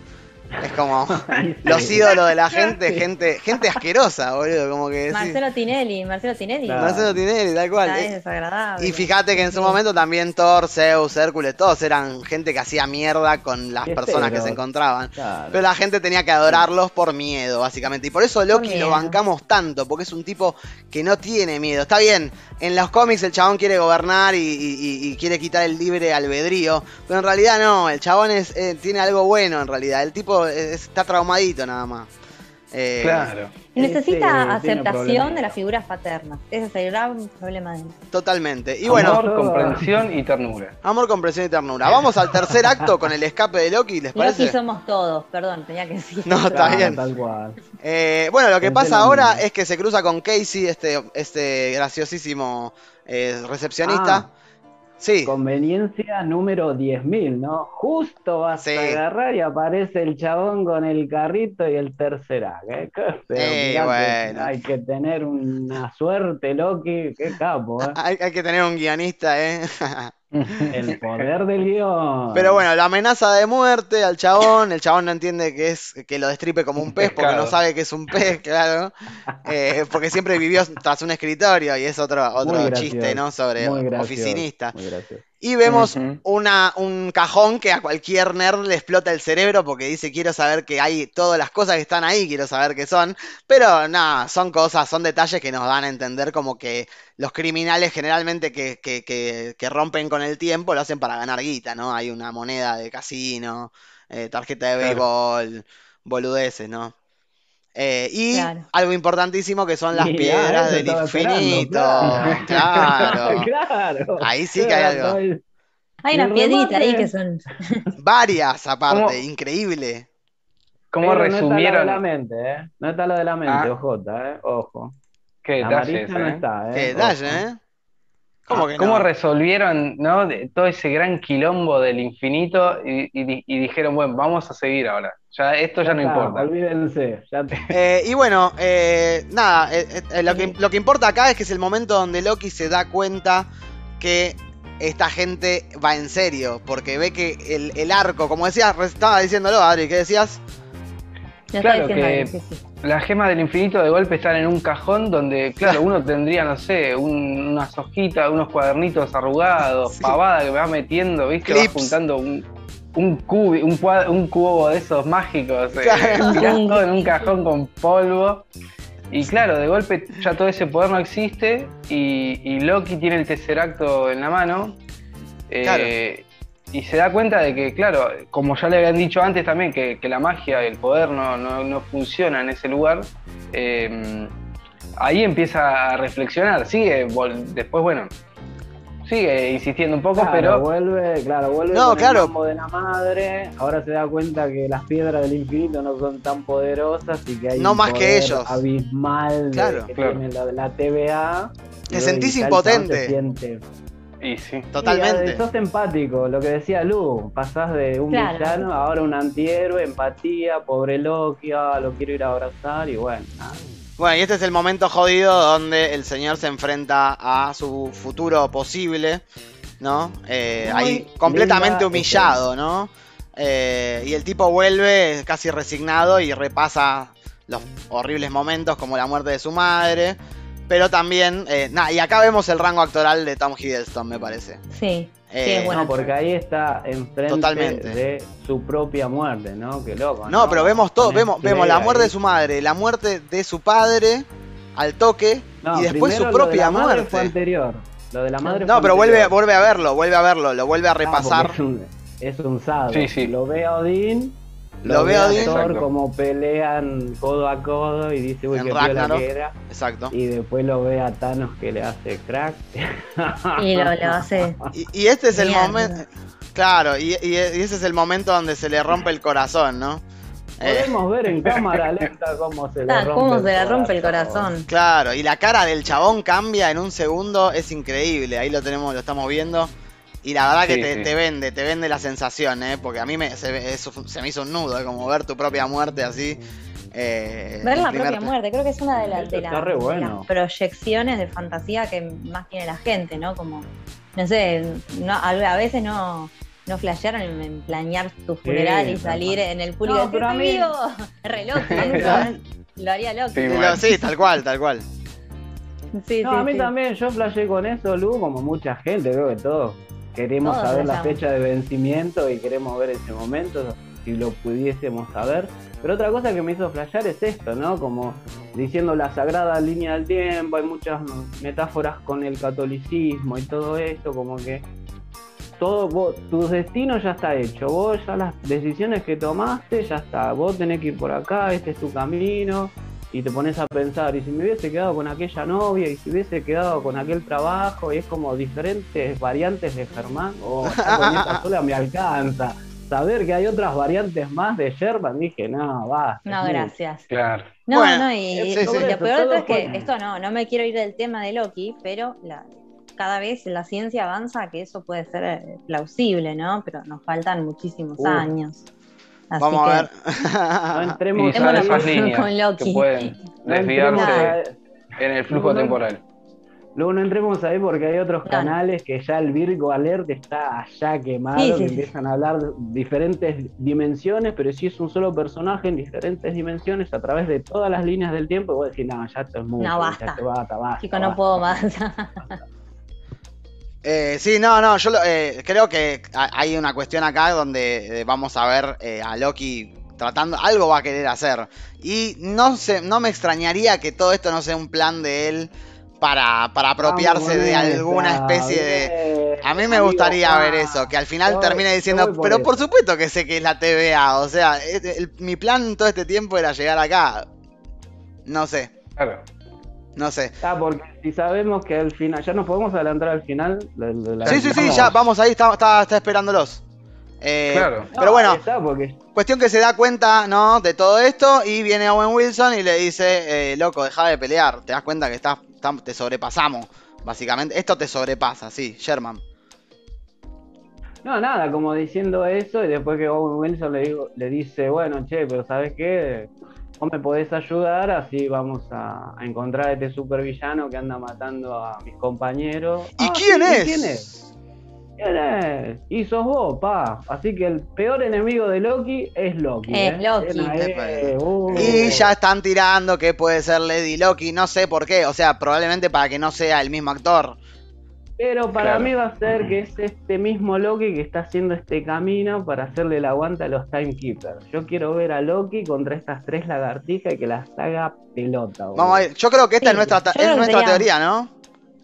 Es como los ídolos de la gente, gente, gente asquerosa, boludo, como que sí. Marcelo Tinelli, Marcelo Tinelli. Claro. Marcelo Tinelli, tal cual. Es desagradable. Y fíjate que en su momento también Thor, Zeus, Hércules, todos eran gente que hacía mierda con las personas que se encontraban. Claro. Pero la gente tenía que adorarlos por miedo, básicamente. Y por eso Loki Por lo bancamos tanto, porque es un tipo que no tiene miedo. Está bien, en los cómics el chabón quiere gobernar y, y- y- y quiere quitar el libre albedrío, pero en realidad no, el chabón es, eh, tiene algo bueno en realidad. El tipo es- está traumadito nada más. Eh, Claro. Y Necesita Ese tiene aceptación de las figuras paternas. Ese es el gran problema de él. Totalmente. Y bueno, Amor, comprensión y ternura. amor, comprensión y ternura. Vamos al tercer acto con el escape de Loki, ¿les Loki parece? somos todos, perdón, tenía que decir. No, está bien. Tal cual. Eh, bueno, lo que Pensé pasa lo ahora es que se cruza con Casey, este, este graciosísimo eh, recepcionista. Ah. Sí, Conveniencia número 10.000, ¿no? Justo vas Sí. a agarrar y aparece el chabón con el carrito y el tercer acto. ¿eh? Que bueno. Hay que tener una suerte, Loki. Qué capo, ¿eh? hay, hay que tener un guionista, ¿eh? El poder del guion. Pero bueno, la amenaza de muerte al chabón, el chabón no entiende que es que lo destripe como un pez porque no sabe que es un pez, claro. Eh, porque siempre vivió tras un escritorio y es otro, otro chiste, ¿no? Sobre muy oficinista. muy gracioso. Y vemos una, un cajón que a cualquier nerd le explota el cerebro porque dice quiero saber que hay todas las cosas que están ahí, quiero saber qué son. Pero nada, son cosas, son detalles que nos dan a entender como que los criminales generalmente que, que- que- que rompen con el tiempo lo hacen para ganar guita, ¿no? Hay una moneda de casino, eh, tarjeta de Claro. béisbol, boludeces, ¿no? Eh, y Claro. algo importantísimo que son las piedras del infinito. claro. Claro. claro. Ahí sí que hay algo. Hay Y una el piedrita ahí que son. Varias aparte, ¿Cómo? increíble. ¿Cómo Pero No está lo de resumieron? la mente, ¿eh? No está lo de la mente, Ah. ojota, ¿eh? Ojo. Qué amarilla no ¿eh? está, ¿eh? Qué detalle. ¿eh? ¿Cómo que ¿Cómo no? resolvieron, ¿no? de- todo ese gran quilombo del infinito y, y di- y dijeron, bueno, vamos a seguir ahora. Ya, esto ya, no está, importa. Olvídense. Ya te- Eh, y bueno, eh, nada, eh, eh, lo, que, lo que importa acá es que es el momento donde Loki se da cuenta que esta gente va en serio, porque ve que el, el arco, como decías, estaba diciéndolo, Adri, ¿qué decías? Ya Claro que- sí, sí. Las gemas del infinito de golpe están en un cajón donde, claro, uno tendría, no sé, un- unas hojitas, unos cuadernitos arrugados, Sí. pavada que va metiendo, ¿viste? Va juntando un, un, cubi- un, un cubo de esos mágicos, eh, Claro. tirás todo en un cajón con polvo. Y claro, de golpe ya todo ese poder no existe y, y Loki tiene el tesseracto en la mano. eh, Claro. Y se da cuenta de que, claro, como ya le habían dicho antes también, que, que la magia, el poder no, no, no funciona en ese lugar, eh, ahí empieza a reflexionar. Sigue, vol- después, bueno, sigue insistiendo un poco, Claro, pero vuelve, claro, vuelve No, con claro. el mambo de la madre. Ahora se da cuenta que las piedras del infinito no son tan poderosas y que hay No un más que ellos. abismal de- Claro. que Claro. tiene la, la TVA. Te sentís impotente. se siente- y sí. Totalmente. Sí, sos empático, lo que decía Lu, pasás de un Claro. villano a ahora un antihéroe, empatía, pobre Loki, ah, lo quiero ir a abrazar y bueno, nada. Bueno, y este es el momento jodido donde el señor se enfrenta a su futuro posible, ¿no? Eh, ahí completamente linda humillado, ¿no? Eh, y el tipo vuelve casi resignado y repasa los horribles momentos como la muerte de su madre. Pero también, eh, nada, y acá vemos el rango actoral de Tom Hiddleston, me parece. Sí, Eh, bueno. No, porque ahí está enfrente Totalmente. de su propia muerte, ¿no? Qué loco. No, pero vemos todo, Con vemos, vemos la ahí. muerte de su madre, la muerte de su padre al toque No, y después su primero lo de propia la madre muerte. Fue anterior. Lo de la madre No, fue pero vuelve, anterior. vuelve a verlo, vuelve a verlo, lo vuelve a Ah, repasar. Es un, es un sado. Sí, sí. Lo ve a Odín. Lo ve a Odín. Thor Exacto. como pelean codo a codo y dice, uy, En qué piola Ragnarok. que era. Exacto. Y después lo ve a Thanos que le hace crack. Y lo, lo hace. Y, y este es el momento. Claro, y, y- y ese es el momento donde se le rompe el corazón, ¿no? Eh, Podemos ver en cámara lenta cómo se le Ah, rompe cómo el se le rompe el corazón. claro, y la cara del chabón cambia en un segundo, es increíble. Ahí lo tenemos, lo estamos viendo. Y la verdad que Sí, te, sí. te vende, te vende la sensación, ¿eh? Porque a mí me, se, eso se me hizo un nudo, ¿eh? Como ver tu propia muerte así. eh, Ver la primer- propia muerte, creo que es una de, las Eso de, está las- re de bueno. las proyecciones de fantasía que más tiene la gente, ¿no? Como, no sé, no, a, a veces no, no flashearon en, en planear tu funeral y salir en el público No, pero a "Estoy mí- vivo". Re loco, eso, lo haría loco. Sí, bueno. tal cual, tal cual. Sí, No, sí, a mí sí. también, yo flashé con eso, Lu, como mucha gente, creo que todos queremos Todos saber la fecha de vencimiento y queremos ver ese momento, si lo pudiésemos saber. Pero otra cosa que me hizo flashear es esto, ¿no? Como diciendo la sagrada línea del tiempo, hay muchas metáforas con el catolicismo y todo esto, como que todo, vos, tu destino ya está hecho, vos ya las decisiones que tomaste, ya está, vos tenés que ir por acá, este es tu camino, y te pones a pensar, y si me hubiese quedado con aquella novia, y si hubiese quedado con aquel trabajo, y es como diferentes variantes de Germán, o con esta sola me alcanza. Saber que hay otras variantes más de Sherman, dije, no, va. No, gracias. Claro. No, Bueno, no, y, sí, y sí. lo Todo peor de todo es que esto no, no me quiero ir del tema de Loki, pero la- cada vez la ciencia avanza que eso puede ser eh, plausible, ¿no? Pero nos faltan muchísimos años. Así Vamos que, a ver. No entremos Bueno, esas con- líneas con Loki. que pueden no entremos desviarse en el flujo No, temporal. Luego no entremos ahí porque hay otros canales que ya el Virgo Alert está allá quemado, Sí, sí, que sí. empiezan a hablar de diferentes dimensiones, pero si es un solo personaje en diferentes dimensiones a través de todas las líneas del tiempo, y vos decís, no, ya esto es mucho, No, basta. ya te basta, basta, chico, no basta". puedo más. Eh, sí, no, no, yo lo- eh, creo que ha- hay una cuestión acá donde eh, vamos a ver eh, a Loki tratando, algo va a querer hacer. Y no, se, no me extrañaría que todo esto no sea un plan de él para, para apropiarse Vamos, de alguna especie de... A mí me gustaría ah, ver eso, que al final termine diciendo, pero eso". por supuesto que sé que es la TVA, o sea, el- mi plan todo este tiempo era llegar acá. No sé, Claro. No sé. Ah, porque si sabemos que al final, ya nos podemos adelantar al final. la- Sí, sí, sí, ya, vamos ahí, está, está, está esperándolos. Eh, Claro. Pero bueno, ahí está, porque Cuestión que se da cuenta, ¿no? De todo esto y viene Owen Wilson y le dice, eh, loco, deja de pelear. Te das cuenta que estás, estás- te sobrepasamos, básicamente. Esto te sobrepasa, sí, Sherman. No, nada, como diciendo eso, y después que Owen Wilson le, digo, le dice, bueno, che, pero ¿sabes qué? Vos me podés ayudar, así vamos a, a encontrar a este supervillano que anda matando a mis compañeros. ¿Y "Ah, quién, sí, es? ¿Quién es? ¿Quién es? Y sos vos, pa. Así que el peor enemigo de Loki es Loki. Es ¿eh? Loki. Uh. Y ya están tirando que puede ser Lady Loki, no sé por qué. O sea, probablemente para que no sea el mismo actor. Pero para Claro. mí va a ser que es este mismo Loki que está haciendo este camino para hacerle el aguante a los Timekeepers. Yo quiero ver a Loki contra estas tres lagartijas y que las haga pelota. Vamos a ir. Yo creo que esta Sí, es nuestra, es nuestra teoría, ¿no?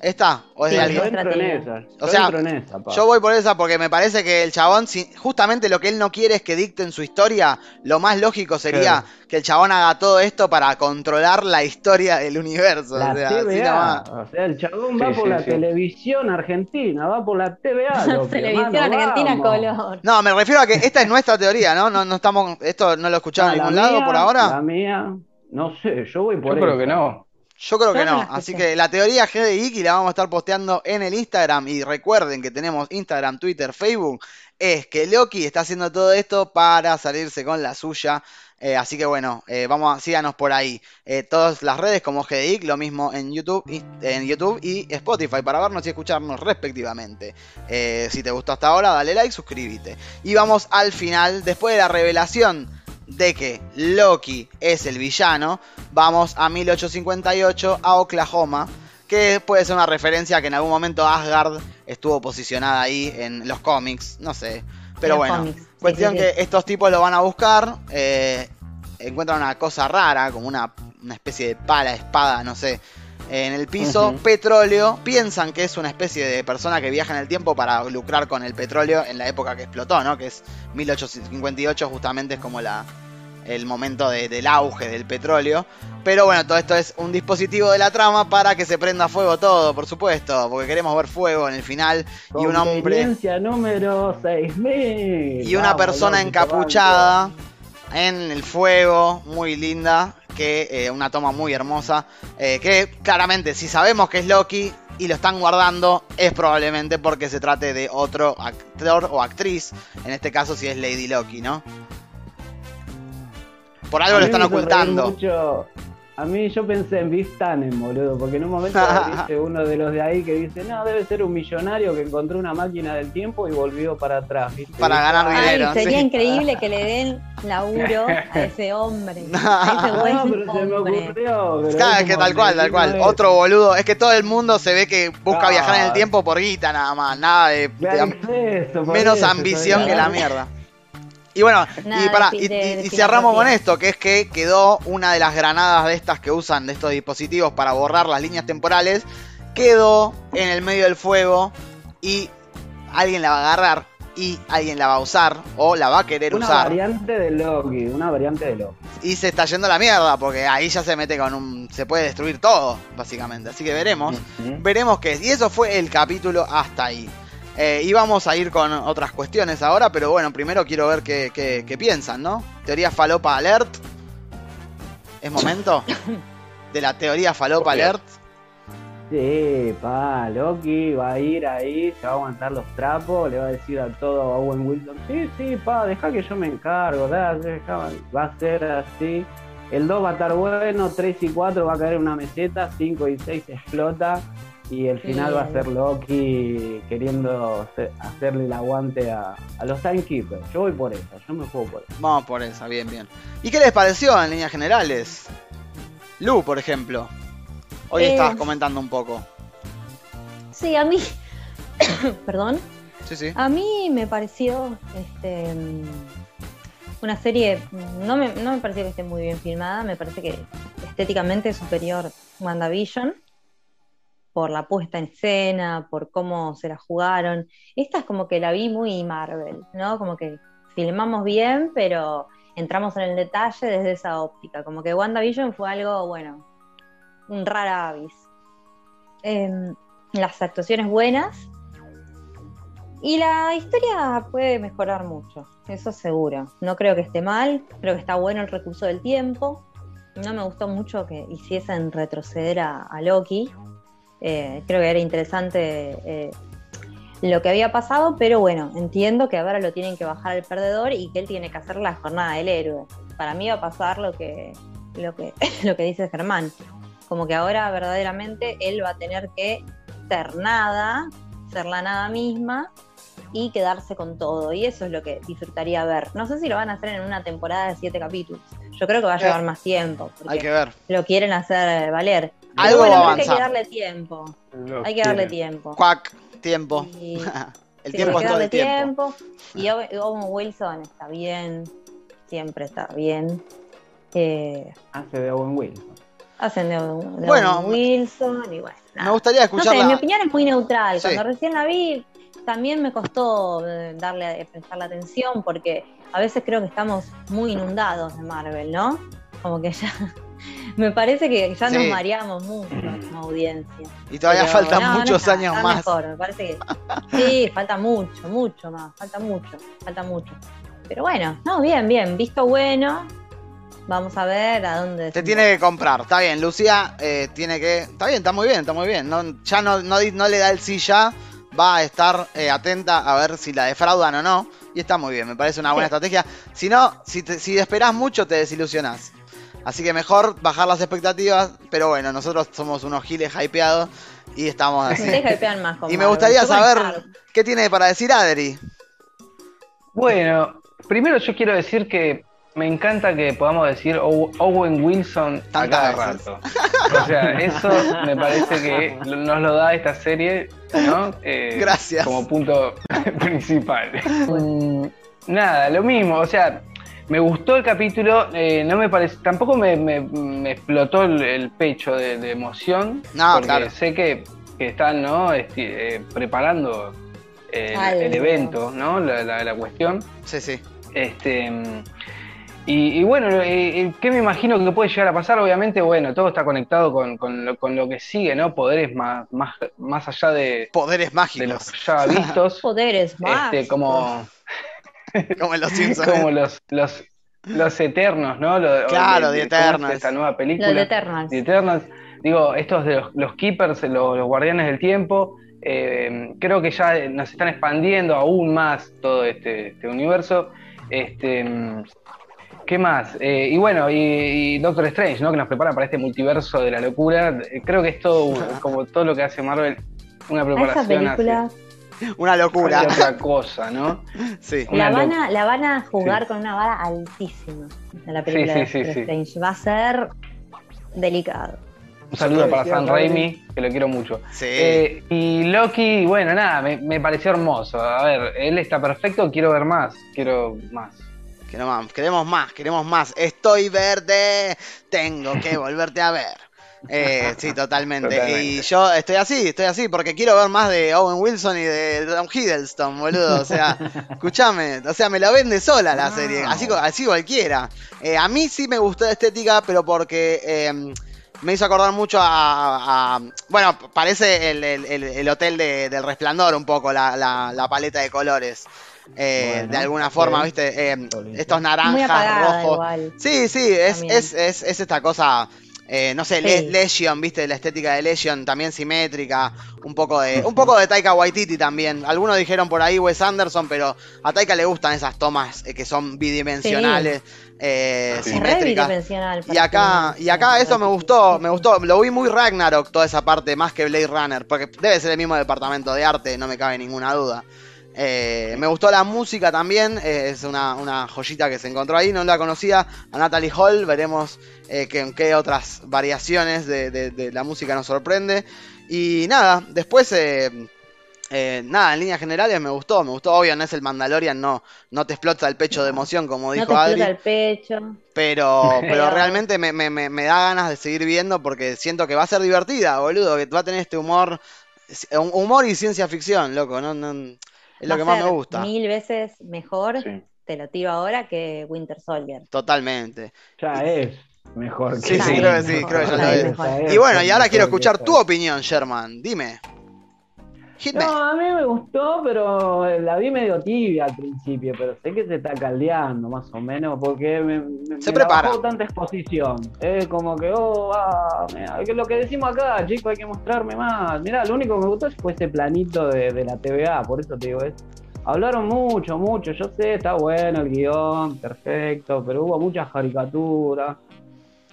¿Esta? ¿O es Sí, de Yo alguien? en esa. O yo sea, en esa. Yo voy por esa porque me parece que el chabón, si- justamente lo que él no quiere es que dicten su historia. Lo más lógico sería Claro. que el chabón haga todo esto para controlar la historia del universo. La o sea, TVA, o sea, el chabón Sí, va por sí, la sí. televisión argentina, va por la TVA. Televisión Argentina vamos. color. No, me refiero a que esta es nuestra teoría, ¿no? No, no estamos, esto no lo escucharon Ah, en ningún lado por ahora. La mía, no sé, yo voy por Yo creo que no. Yo creo que no Así que la teoría G de la vamos a estar posteando en el Instagram. Y recuerden que tenemos Instagram, Twitter, Facebook. Es que Loki está haciendo todo esto para salirse con la suya. Eh, así que bueno, eh, vamos a, síganos por ahí. Eh, todas las redes como G de Geek, lo mismo en YouTube, y, en YouTube y Spotify para vernos y escucharnos respectivamente. Si te gustó hasta ahora, dale like, suscríbete. Y vamos al final, después de la revelación de que Loki es el villano, vamos a 1858 a Oklahoma, que puede ser una referencia que en algún momento Asgard estuvo posicionada ahí en los cómics, no sé. Pero bueno, cómics, sí, cuestión sí, que estos tipos lo van a buscar, eh, encuentran una cosa rara, como una, una especie de pala, espada, no sé. En el piso, petróleo, piensan que es una especie de persona que viaja en el tiempo para lucrar con el petróleo en la época que explotó, ¿no? Que es 1858, justamente es como la, el momento de- del auge del petróleo. Pero bueno, todo esto es un dispositivo de la trama para que se prenda fuego todo, por supuesto, porque queremos ver fuego en el final y un hombre número 6000. y una Vamos, persona encapuchada en el fuego, muy linda, que eh, una toma muy hermosa, eh, que claramente si sabemos que es Loki y lo están guardando es probablemente porque se trate de otro actor o actriz, en este caso si es Lady Loki, ¿no? Por algo lo están ocultando. mucho- A mí yo pensé en Biff Tannen, boludo, porque en un momento dice uno de los de ahí que dice, no, debe ser un millonario que encontró una máquina del tiempo y volvió para atrás. ¿viste? Para ganar Ay, dinero, sería sí. increíble que le den laburo a ese hombre. A ese "Ah, buen no, pero se me hombre. ocurrió. pero Claro, es que tal cual, tal cual. Otro boludo. Es que todo el mundo se ve que busca Claro. viajar en el tiempo por guita nada más. Nada de, eso, menos eso, ambición que la mierda. Y bueno, Nada y, pará, de y, fi- de- y- de y cerramos con esto, que es que quedó una de las granadas de estas que usan de estos dispositivos para borrar las líneas temporales, quedó en el medio del fuego y alguien la va a agarrar y alguien la va a usar o la va a querer Una usar variante de Loki, una variante de Loki. y se está yendo a la mierda porque ahí ya se mete con un... se puede destruir todo, básicamente. Así que veremos. Veremos qué es. Y eso fue el capítulo hasta ahí. Eh, y vamos a ir con otras cuestiones ahora, pero bueno, primero quiero ver qué, qué- qué piensan, ¿no? Teoría falopa alert. ¿Es momento? De la teoría falopa alert. Sí, pa, Loki va a ir ahí, se va a aguantar los trapos, le va a decir a todo a Owen Wilson, sí, sí, pa, deja que yo me encargo, da, deja- va a ser así. El 2 va a estar bueno, 3 y 4 va a caer en una meseta, 5 y 6 explota y el final va a ser Loki queriendo hacer- hacerle el aguante a, a los Timekeepers. Yo voy por esa, yo me juego por esa. Vamos por esa, bien, bien. ¿Y qué les pareció en líneas generales? Lu, por ejemplo. Hoy Eh. estabas comentando un poco. Sí, a mí Perdón. Sí, sí. A mí me pareció este, una serie, no me, no me pareció que esté muy bien filmada, me parece que estéticamente es superior WandaVision por la puesta en escena, por cómo se la jugaron. Esta es como que la vi muy Marvel, ¿no? Como que filmamos bien, pero entramos en el detalle desde esa óptica. Como que WandaVision fue algo, bueno, un rara avis. Em, las actuaciones buenas. Y la historia puede mejorar mucho, eso seguro. No creo que esté mal, creo que está bueno el recurso del tiempo. No me gustó mucho que hiciesen retroceder a, a Loki. Eh, creo que era interesante eh, lo que había pasado, pero bueno, entiendo que ahora lo tienen que bajar al perdedor y que él tiene que hacer la jornada del héroe. Para mí va a pasar lo que, lo que, lo que dice Germán. Como que ahora verdaderamente él va a tener que ser nada, ser la nada misma y quedarse con todo. Y eso es lo que disfrutaría ver. No sé si lo van a hacer en una temporada de siete capítulos. Yo creo que va a llevar más tiempo. Hay que ver. Lo quieren hacer valer. Algo bueno, va a que hay que avanzar. darle tiempo. Lo Hay que darle tiempo. Cuac, tiempo. Y- el sí, tiempo es todo el tiempo. Y Owen Wilson está bien. Siempre está bien. Eh, Hace de Owen Wilson. hacen de, de Bueno, Owen Wilson y bueno. nada. Me gustaría No sé, mi opinión es muy neutral. Sí. Cuando recién la vi, también me costó eh, darle, prestarle atención porque a veces creo que estamos muy inundados de Marvel, ¿no? Como que ya, me parece que ya nos Sí. mareamos mucho como audiencia. Y todavía Pero faltan no, no muchos está- años está más. mejor, me parece que sí, falta mucho, mucho más, falta mucho, falta mucho. Pero bueno, no, bien, bien, visto bueno. Vamos a ver a dónde. Te tiene que comprar, está bien. Lucía eh, tiene que. Está bien, está muy bien, está muy bien. No, ya no, no, no le da el sí ya. Va a estar eh, atenta a ver si la defraudan o no. Y está muy bien, me parece una buena Sí. estrategia. Si no, si, te- si esperás mucho, te desilusionás. Así que mejor bajar las expectativas. Pero bueno, nosotros somos unos giles hypeados y estamos así. Más Y me gustaría saber qué tiene para decir Adri. Bueno, primero yo quiero decir que me encanta que podamos decir Ow- Owen Wilson a cada rato. O sea, eso me parece que nos lo da esta serie, ¿no? Eh, Gracias. Como punto principal. Mm, Nada, lo mismo, o sea, me gustó el capítulo, eh, no me parece, tampoco me, me- me explotó el, el pecho de, de emoción, No, porque claro. sé que, que están, ¿no? Esti- eh, preparando el evento, ¿no? La, la- la cuestión. Sí, sí. Este, y, y bueno, eh, eh, ¿qué me imagino que puede llegar a pasar? Obviamente, bueno, todo está conectado con, con lo, con lo que sigue, ¿no? Poderes más, más, más allá de, Poderes de mágicos. los ya vistos. Poderes más. este, como, Como los Simpsons. como los, los, los eternos, ¿no? Lo- Claro, de- de- ¿cómo es Eternals. Esta nueva Los película. de Eternals. The Eternals. Digo, estos de los, los Keepers, los, los guardianes del tiempo, eh, creo que ya nos están expandiendo aún más todo este, este universo. Este, mm, ¿Qué más? Eh, y bueno, y, y Doctor Strange, ¿no? Que nos prepara para este multiverso de la locura. Eh, Creo que es todo, como todo lo que hace Marvel, una A esa preparación película Una locura. hacia otra cosa, ¿no? Sí. La van, a, la van a jugar con una vara altísima en la película Sí, de sí. Strange. Va a ser delicado. Un saludo para saber. Raimi, que lo quiero mucho. Sí. Eh, y Loki, bueno, nada, me, me pareció hermoso. A ver, él está perfecto, quiero ver más, quiero más. Queremos más, queremos más, queremos más. Estoy verde, tengo que volverte a ver. Eh, sí, totalmente. Totalmente. Y yo estoy así, estoy así, porque quiero ver más de Owen Wilson y de Tom Hiddleston, boludo. O sea, escúchame, o sea, me la vende sola la No. serie, así, así cualquiera. Eh, a mí sí me gustó la estética, pero porque eh, me hizo acordar mucho a. a- bueno, parece el, el- el- el hotel de- del resplandor un poco, la, la- la paleta de colores. Eh, Bueno, de alguna forma, ¿viste? Eh, Listo. estos naranjas, rojos. igual. Sí, sí, es, es, es, es esta cosa, eh, no sé, Sí. Legion, viste, la estética de Legion también simétrica, un poco de, un poco de Taika Waititi también. Algunos dijeron por ahí Wes Anderson, pero a Taika le gustan esas tomas eh, que son bidimensionales, eh, Sí. Simétricas. Y acá, y acá eso me gustó, me gustó, lo vi muy Ragnarok toda esa parte, más que Blade Runner, porque debe ser el mismo departamento de arte, no me cabe ninguna duda. Eh, me gustó la música también, eh, es una, una joyita que se encontró ahí, no la conocía a Natalie Hall, veremos eh, que, qué otras variaciones de, de- de la música nos sorprende. Y nada, después nada, en líneas generales me gustó, me gustó. Obvio, no es el Mandalorian, no, no te explota el pecho de emoción, como No dijo te Adri. explota el pecho. Pero, pero realmente me, me- me- da ganas de seguir viendo porque siento que va a ser divertida, boludo. Que va a tener este humor, humor y ciencia ficción, loco. No, no, es lo que más me gusta. Mil veces mejor, Sí. te lo tiro ahora, que Winter Soldier. Totalmente. Ya es mejor Sí, sí, que creo que sí, creo que ya lo es. Y bueno, y ahora quiero que escuchar tu opinión, Sherman. Dime. No, a mí me gustó, pero la vi medio tibia al principio, pero sé que se está caldeando más o menos, porque me, me- Se me prepara. tanta exposición. Es como que, oh, ah, lo que decimos acá, chicos, hay que mostrarme más. Mirá, lo único que me gustó fue ese planito de, de la TVA, por eso te digo, es, hablaron mucho, mucho, yo sé, está bueno el guion, perfecto, pero hubo muchas caricaturas.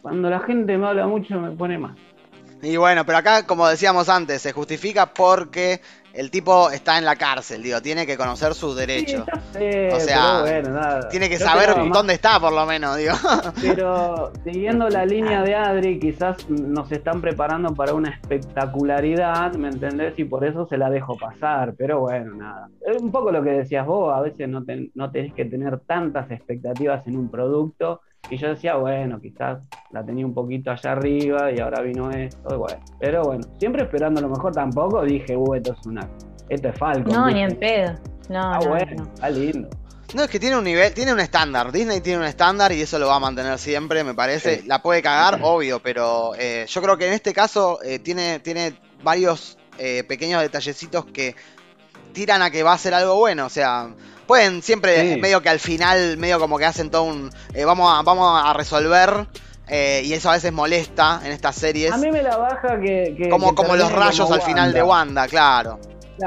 Cuando la gente me habla mucho me pone más. Y bueno, pero acá, como decíamos antes, se justifica porque el tipo está en la cárcel, digo, tiene que conocer sus derechos. Sí, sé, O sea, bueno. Tiene que saber dónde está, por lo menos, digo. Pero siguiendo la línea de Adri, quizás nos están preparando para una espectacularidad, ¿me entendés? Y por eso se la dejo pasar, pero bueno, nada. Es un poco lo que decías vos, a veces no, ten- no tenés que tener tantas expectativas en un producto. Y yo decía, bueno, quizás la tenía un poquito allá arriba y ahora vino esto, y bueno. Pero bueno, siempre esperando lo mejor tampoco, dije, uh, esto es una... Esto es Falcon. No, ni en pedo. No, Ah, no, bueno, no. está lindo. No, es que tiene un nivel, tiene un estándar. Disney tiene un estándar y eso lo va a mantener siempre, me parece. La puede cagar, obvio, pero eh, yo creo que en este caso eh, tiene, tiene varios eh, pequeños detallecitos que tiran a que va a ser algo bueno. O sea, pueden siempre, Sí. medio que al final, medio como que hacen todo un. eh, vamos, a, vamos a resolver. eh, y eso a veces molesta en estas series. A mí me la baja que... que- como que como los rayos como al final de Wanda, claro.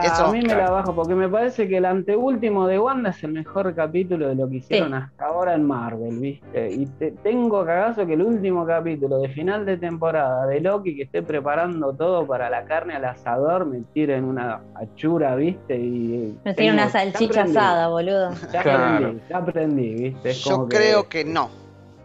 Eso- a mí me Claro. la bajo porque me parece que el anteúltimo de Wanda es el mejor capítulo de lo que hicieron Sí. hasta ahora en Marvel, ¿viste? Y te- tengo cagazo que el último capítulo de final de temporada de Loki que esté preparando todo para la carne al asador me tiren una achura, ¿viste? Y Me tiene tengo- una salchicha asada, boludo. Ya Claro. aprendí, ya aprendí, ¿viste? Es Yo como creo que no.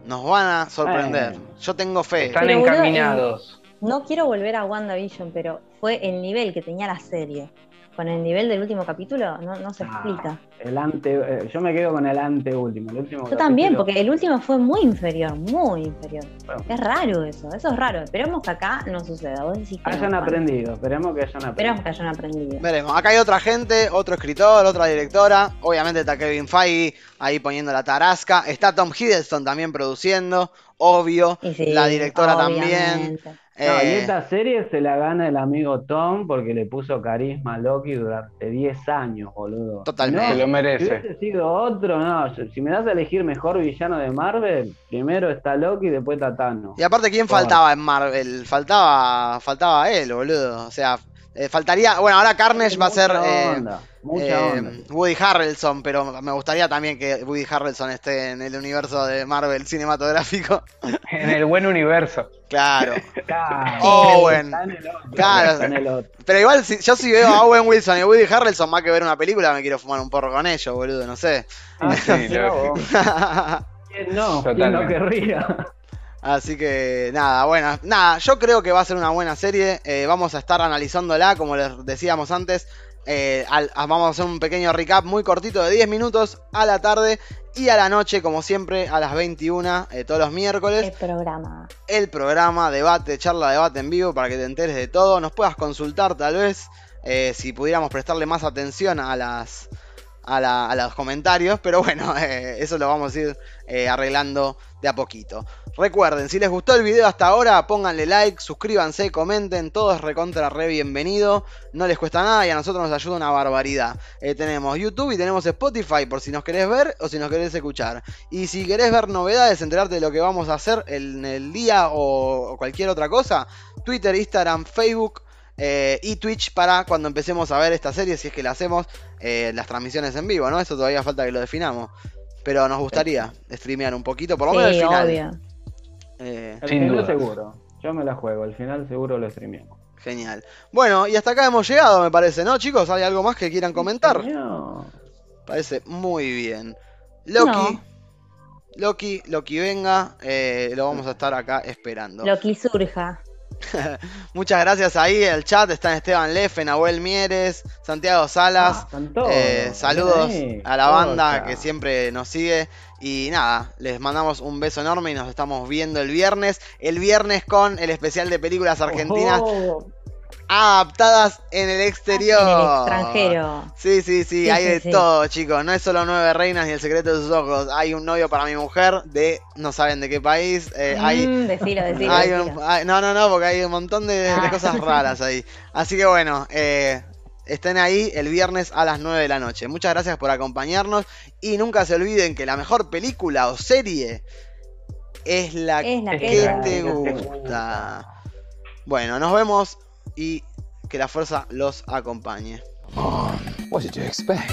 Nos van a sorprender. Yo tengo fe. Están Pero, boludo, encaminados. No quiero volver a WandaVision, pero fue el nivel que tenía la serie. Con el nivel del último capítulo, no, no se Ah, explica. El ante, eh, yo me quedo con el anteúltimo. El último Yo también, porque el último fue muy inferior, muy inferior. Bueno. Es raro eso, eso es raro. Esperemos que acá no suceda. Vos decís que Hayan aprendido, esperemos que hayan aprendido. Esperamos que hayan aprendido. Veremos. Acá hay otra gente, otro escritor, otra directora. Obviamente está Kevin Feige ahí poniendo la tarasca. Está Tom Hiddleston también produciendo, obvio. Sí, la directora también. No, y Eh, esta serie se la gana el amigo Tom porque le puso carisma a Loki durante 10 años, boludo. Totalmente. No, lo si merece. hubiese sido otro, no. Si me das a elegir mejor villano de Marvel, primero está Loki y después está Thanos. y aparte, ¿quién faltaba en Marvel? Faltaba, faltaba él, boludo. O sea, eh, faltaría. Bueno, ahora Carnage va a ser. Mucha eh, onda, eh, onda. Woody Harrelson, pero me gustaría también que Woody Harrelson esté en el universo de Marvel cinematográfico. En el buen universo. Claro. Claro, Owen. está en el otro, Claro. está en el otro. Pero igual, si, yo si veo a Owen Wilson y Woody Harrelson más que ver una película, me quiero fumar un porro con ellos, boludo, no sé. Ah, Sí, vos. ¿Quién no? ¿Quién no querría? Así que nada, bueno, nada, yo creo que va a ser una buena serie. eh, vamos a estar analizándola, como les decíamos antes. eh, al- a- vamos a hacer un pequeño recap muy cortito de 10 minutos a la tarde y a la noche, como siempre, a las 21, eh, todos los miércoles. El programa. el programa, debate, charla, debate en vivo para que te enteres de todo. Nos puedas consultar tal vez si pudiéramos prestarle más atención a las a, los comentarios, pero bueno, eh, eso lo vamos a ir eh, arreglando de a poquito. Recuerden, si les gustó el video hasta ahora, pónganle like, suscríbanse, comenten, todo es recontra re bienvenido, no les cuesta nada y a nosotros nos ayuda una barbaridad. Eh, tenemos YouTube y tenemos Spotify por si nos querés ver o si nos querés escuchar. Y si querés ver novedades, enterarte de lo que vamos a hacer en el día o cualquier otra cosa, Twitter, Instagram, Facebook eh, y Twitch para cuando empecemos a ver esta serie, si es que la hacemos, eh, las transmisiones en vivo, ¿no? Eso todavía falta que lo definamos. Pero nos gustaría streamear un poquito, por lo menos Sí, el final. obvio. Eh, El Sin final duda. seguro. Yo me la juego. Al final seguro lo streameamos. genial. Bueno, y hasta acá hemos llegado, me parece, ¿no, chicos? ¿Hay algo más que quieran comentar? Señor. Parece muy bien. Loki. No. Loki, Loki venga, eh, lo vamos a estar acá esperando. Loki surja. Muchas gracias ahí. El chat están Esteban Lefe, Nahuel Mieres, Santiago Salas. Ah, Eh, saludos a la banda que siempre nos sigue. Y nada, les mandamos un beso enorme y nos estamos viendo el viernes. El viernes con el especial de películas argentinas Oh, adaptadas en el exterior. En el extranjero. Sí, sí, sí, Sí, hay sí, de sí. todo, chicos. No es solo Nueve Reinas ni El Secreto de sus Ojos. Hay un novio para mi mujer de no saben de qué país. eh, hay, Mm, decilo, decilo, hay un- hay- no, no, no, porque hay un montón de, de Ah. cosas raras ahí. Así que bueno, eh, estén ahí el viernes a las 9 de la noche. Muchas gracias por acompañarnos y nunca se olviden que la mejor película o serie es la, Es la que que te gusta. Bueno, nos vemos y que la fuerza los acompañe. What did you expect?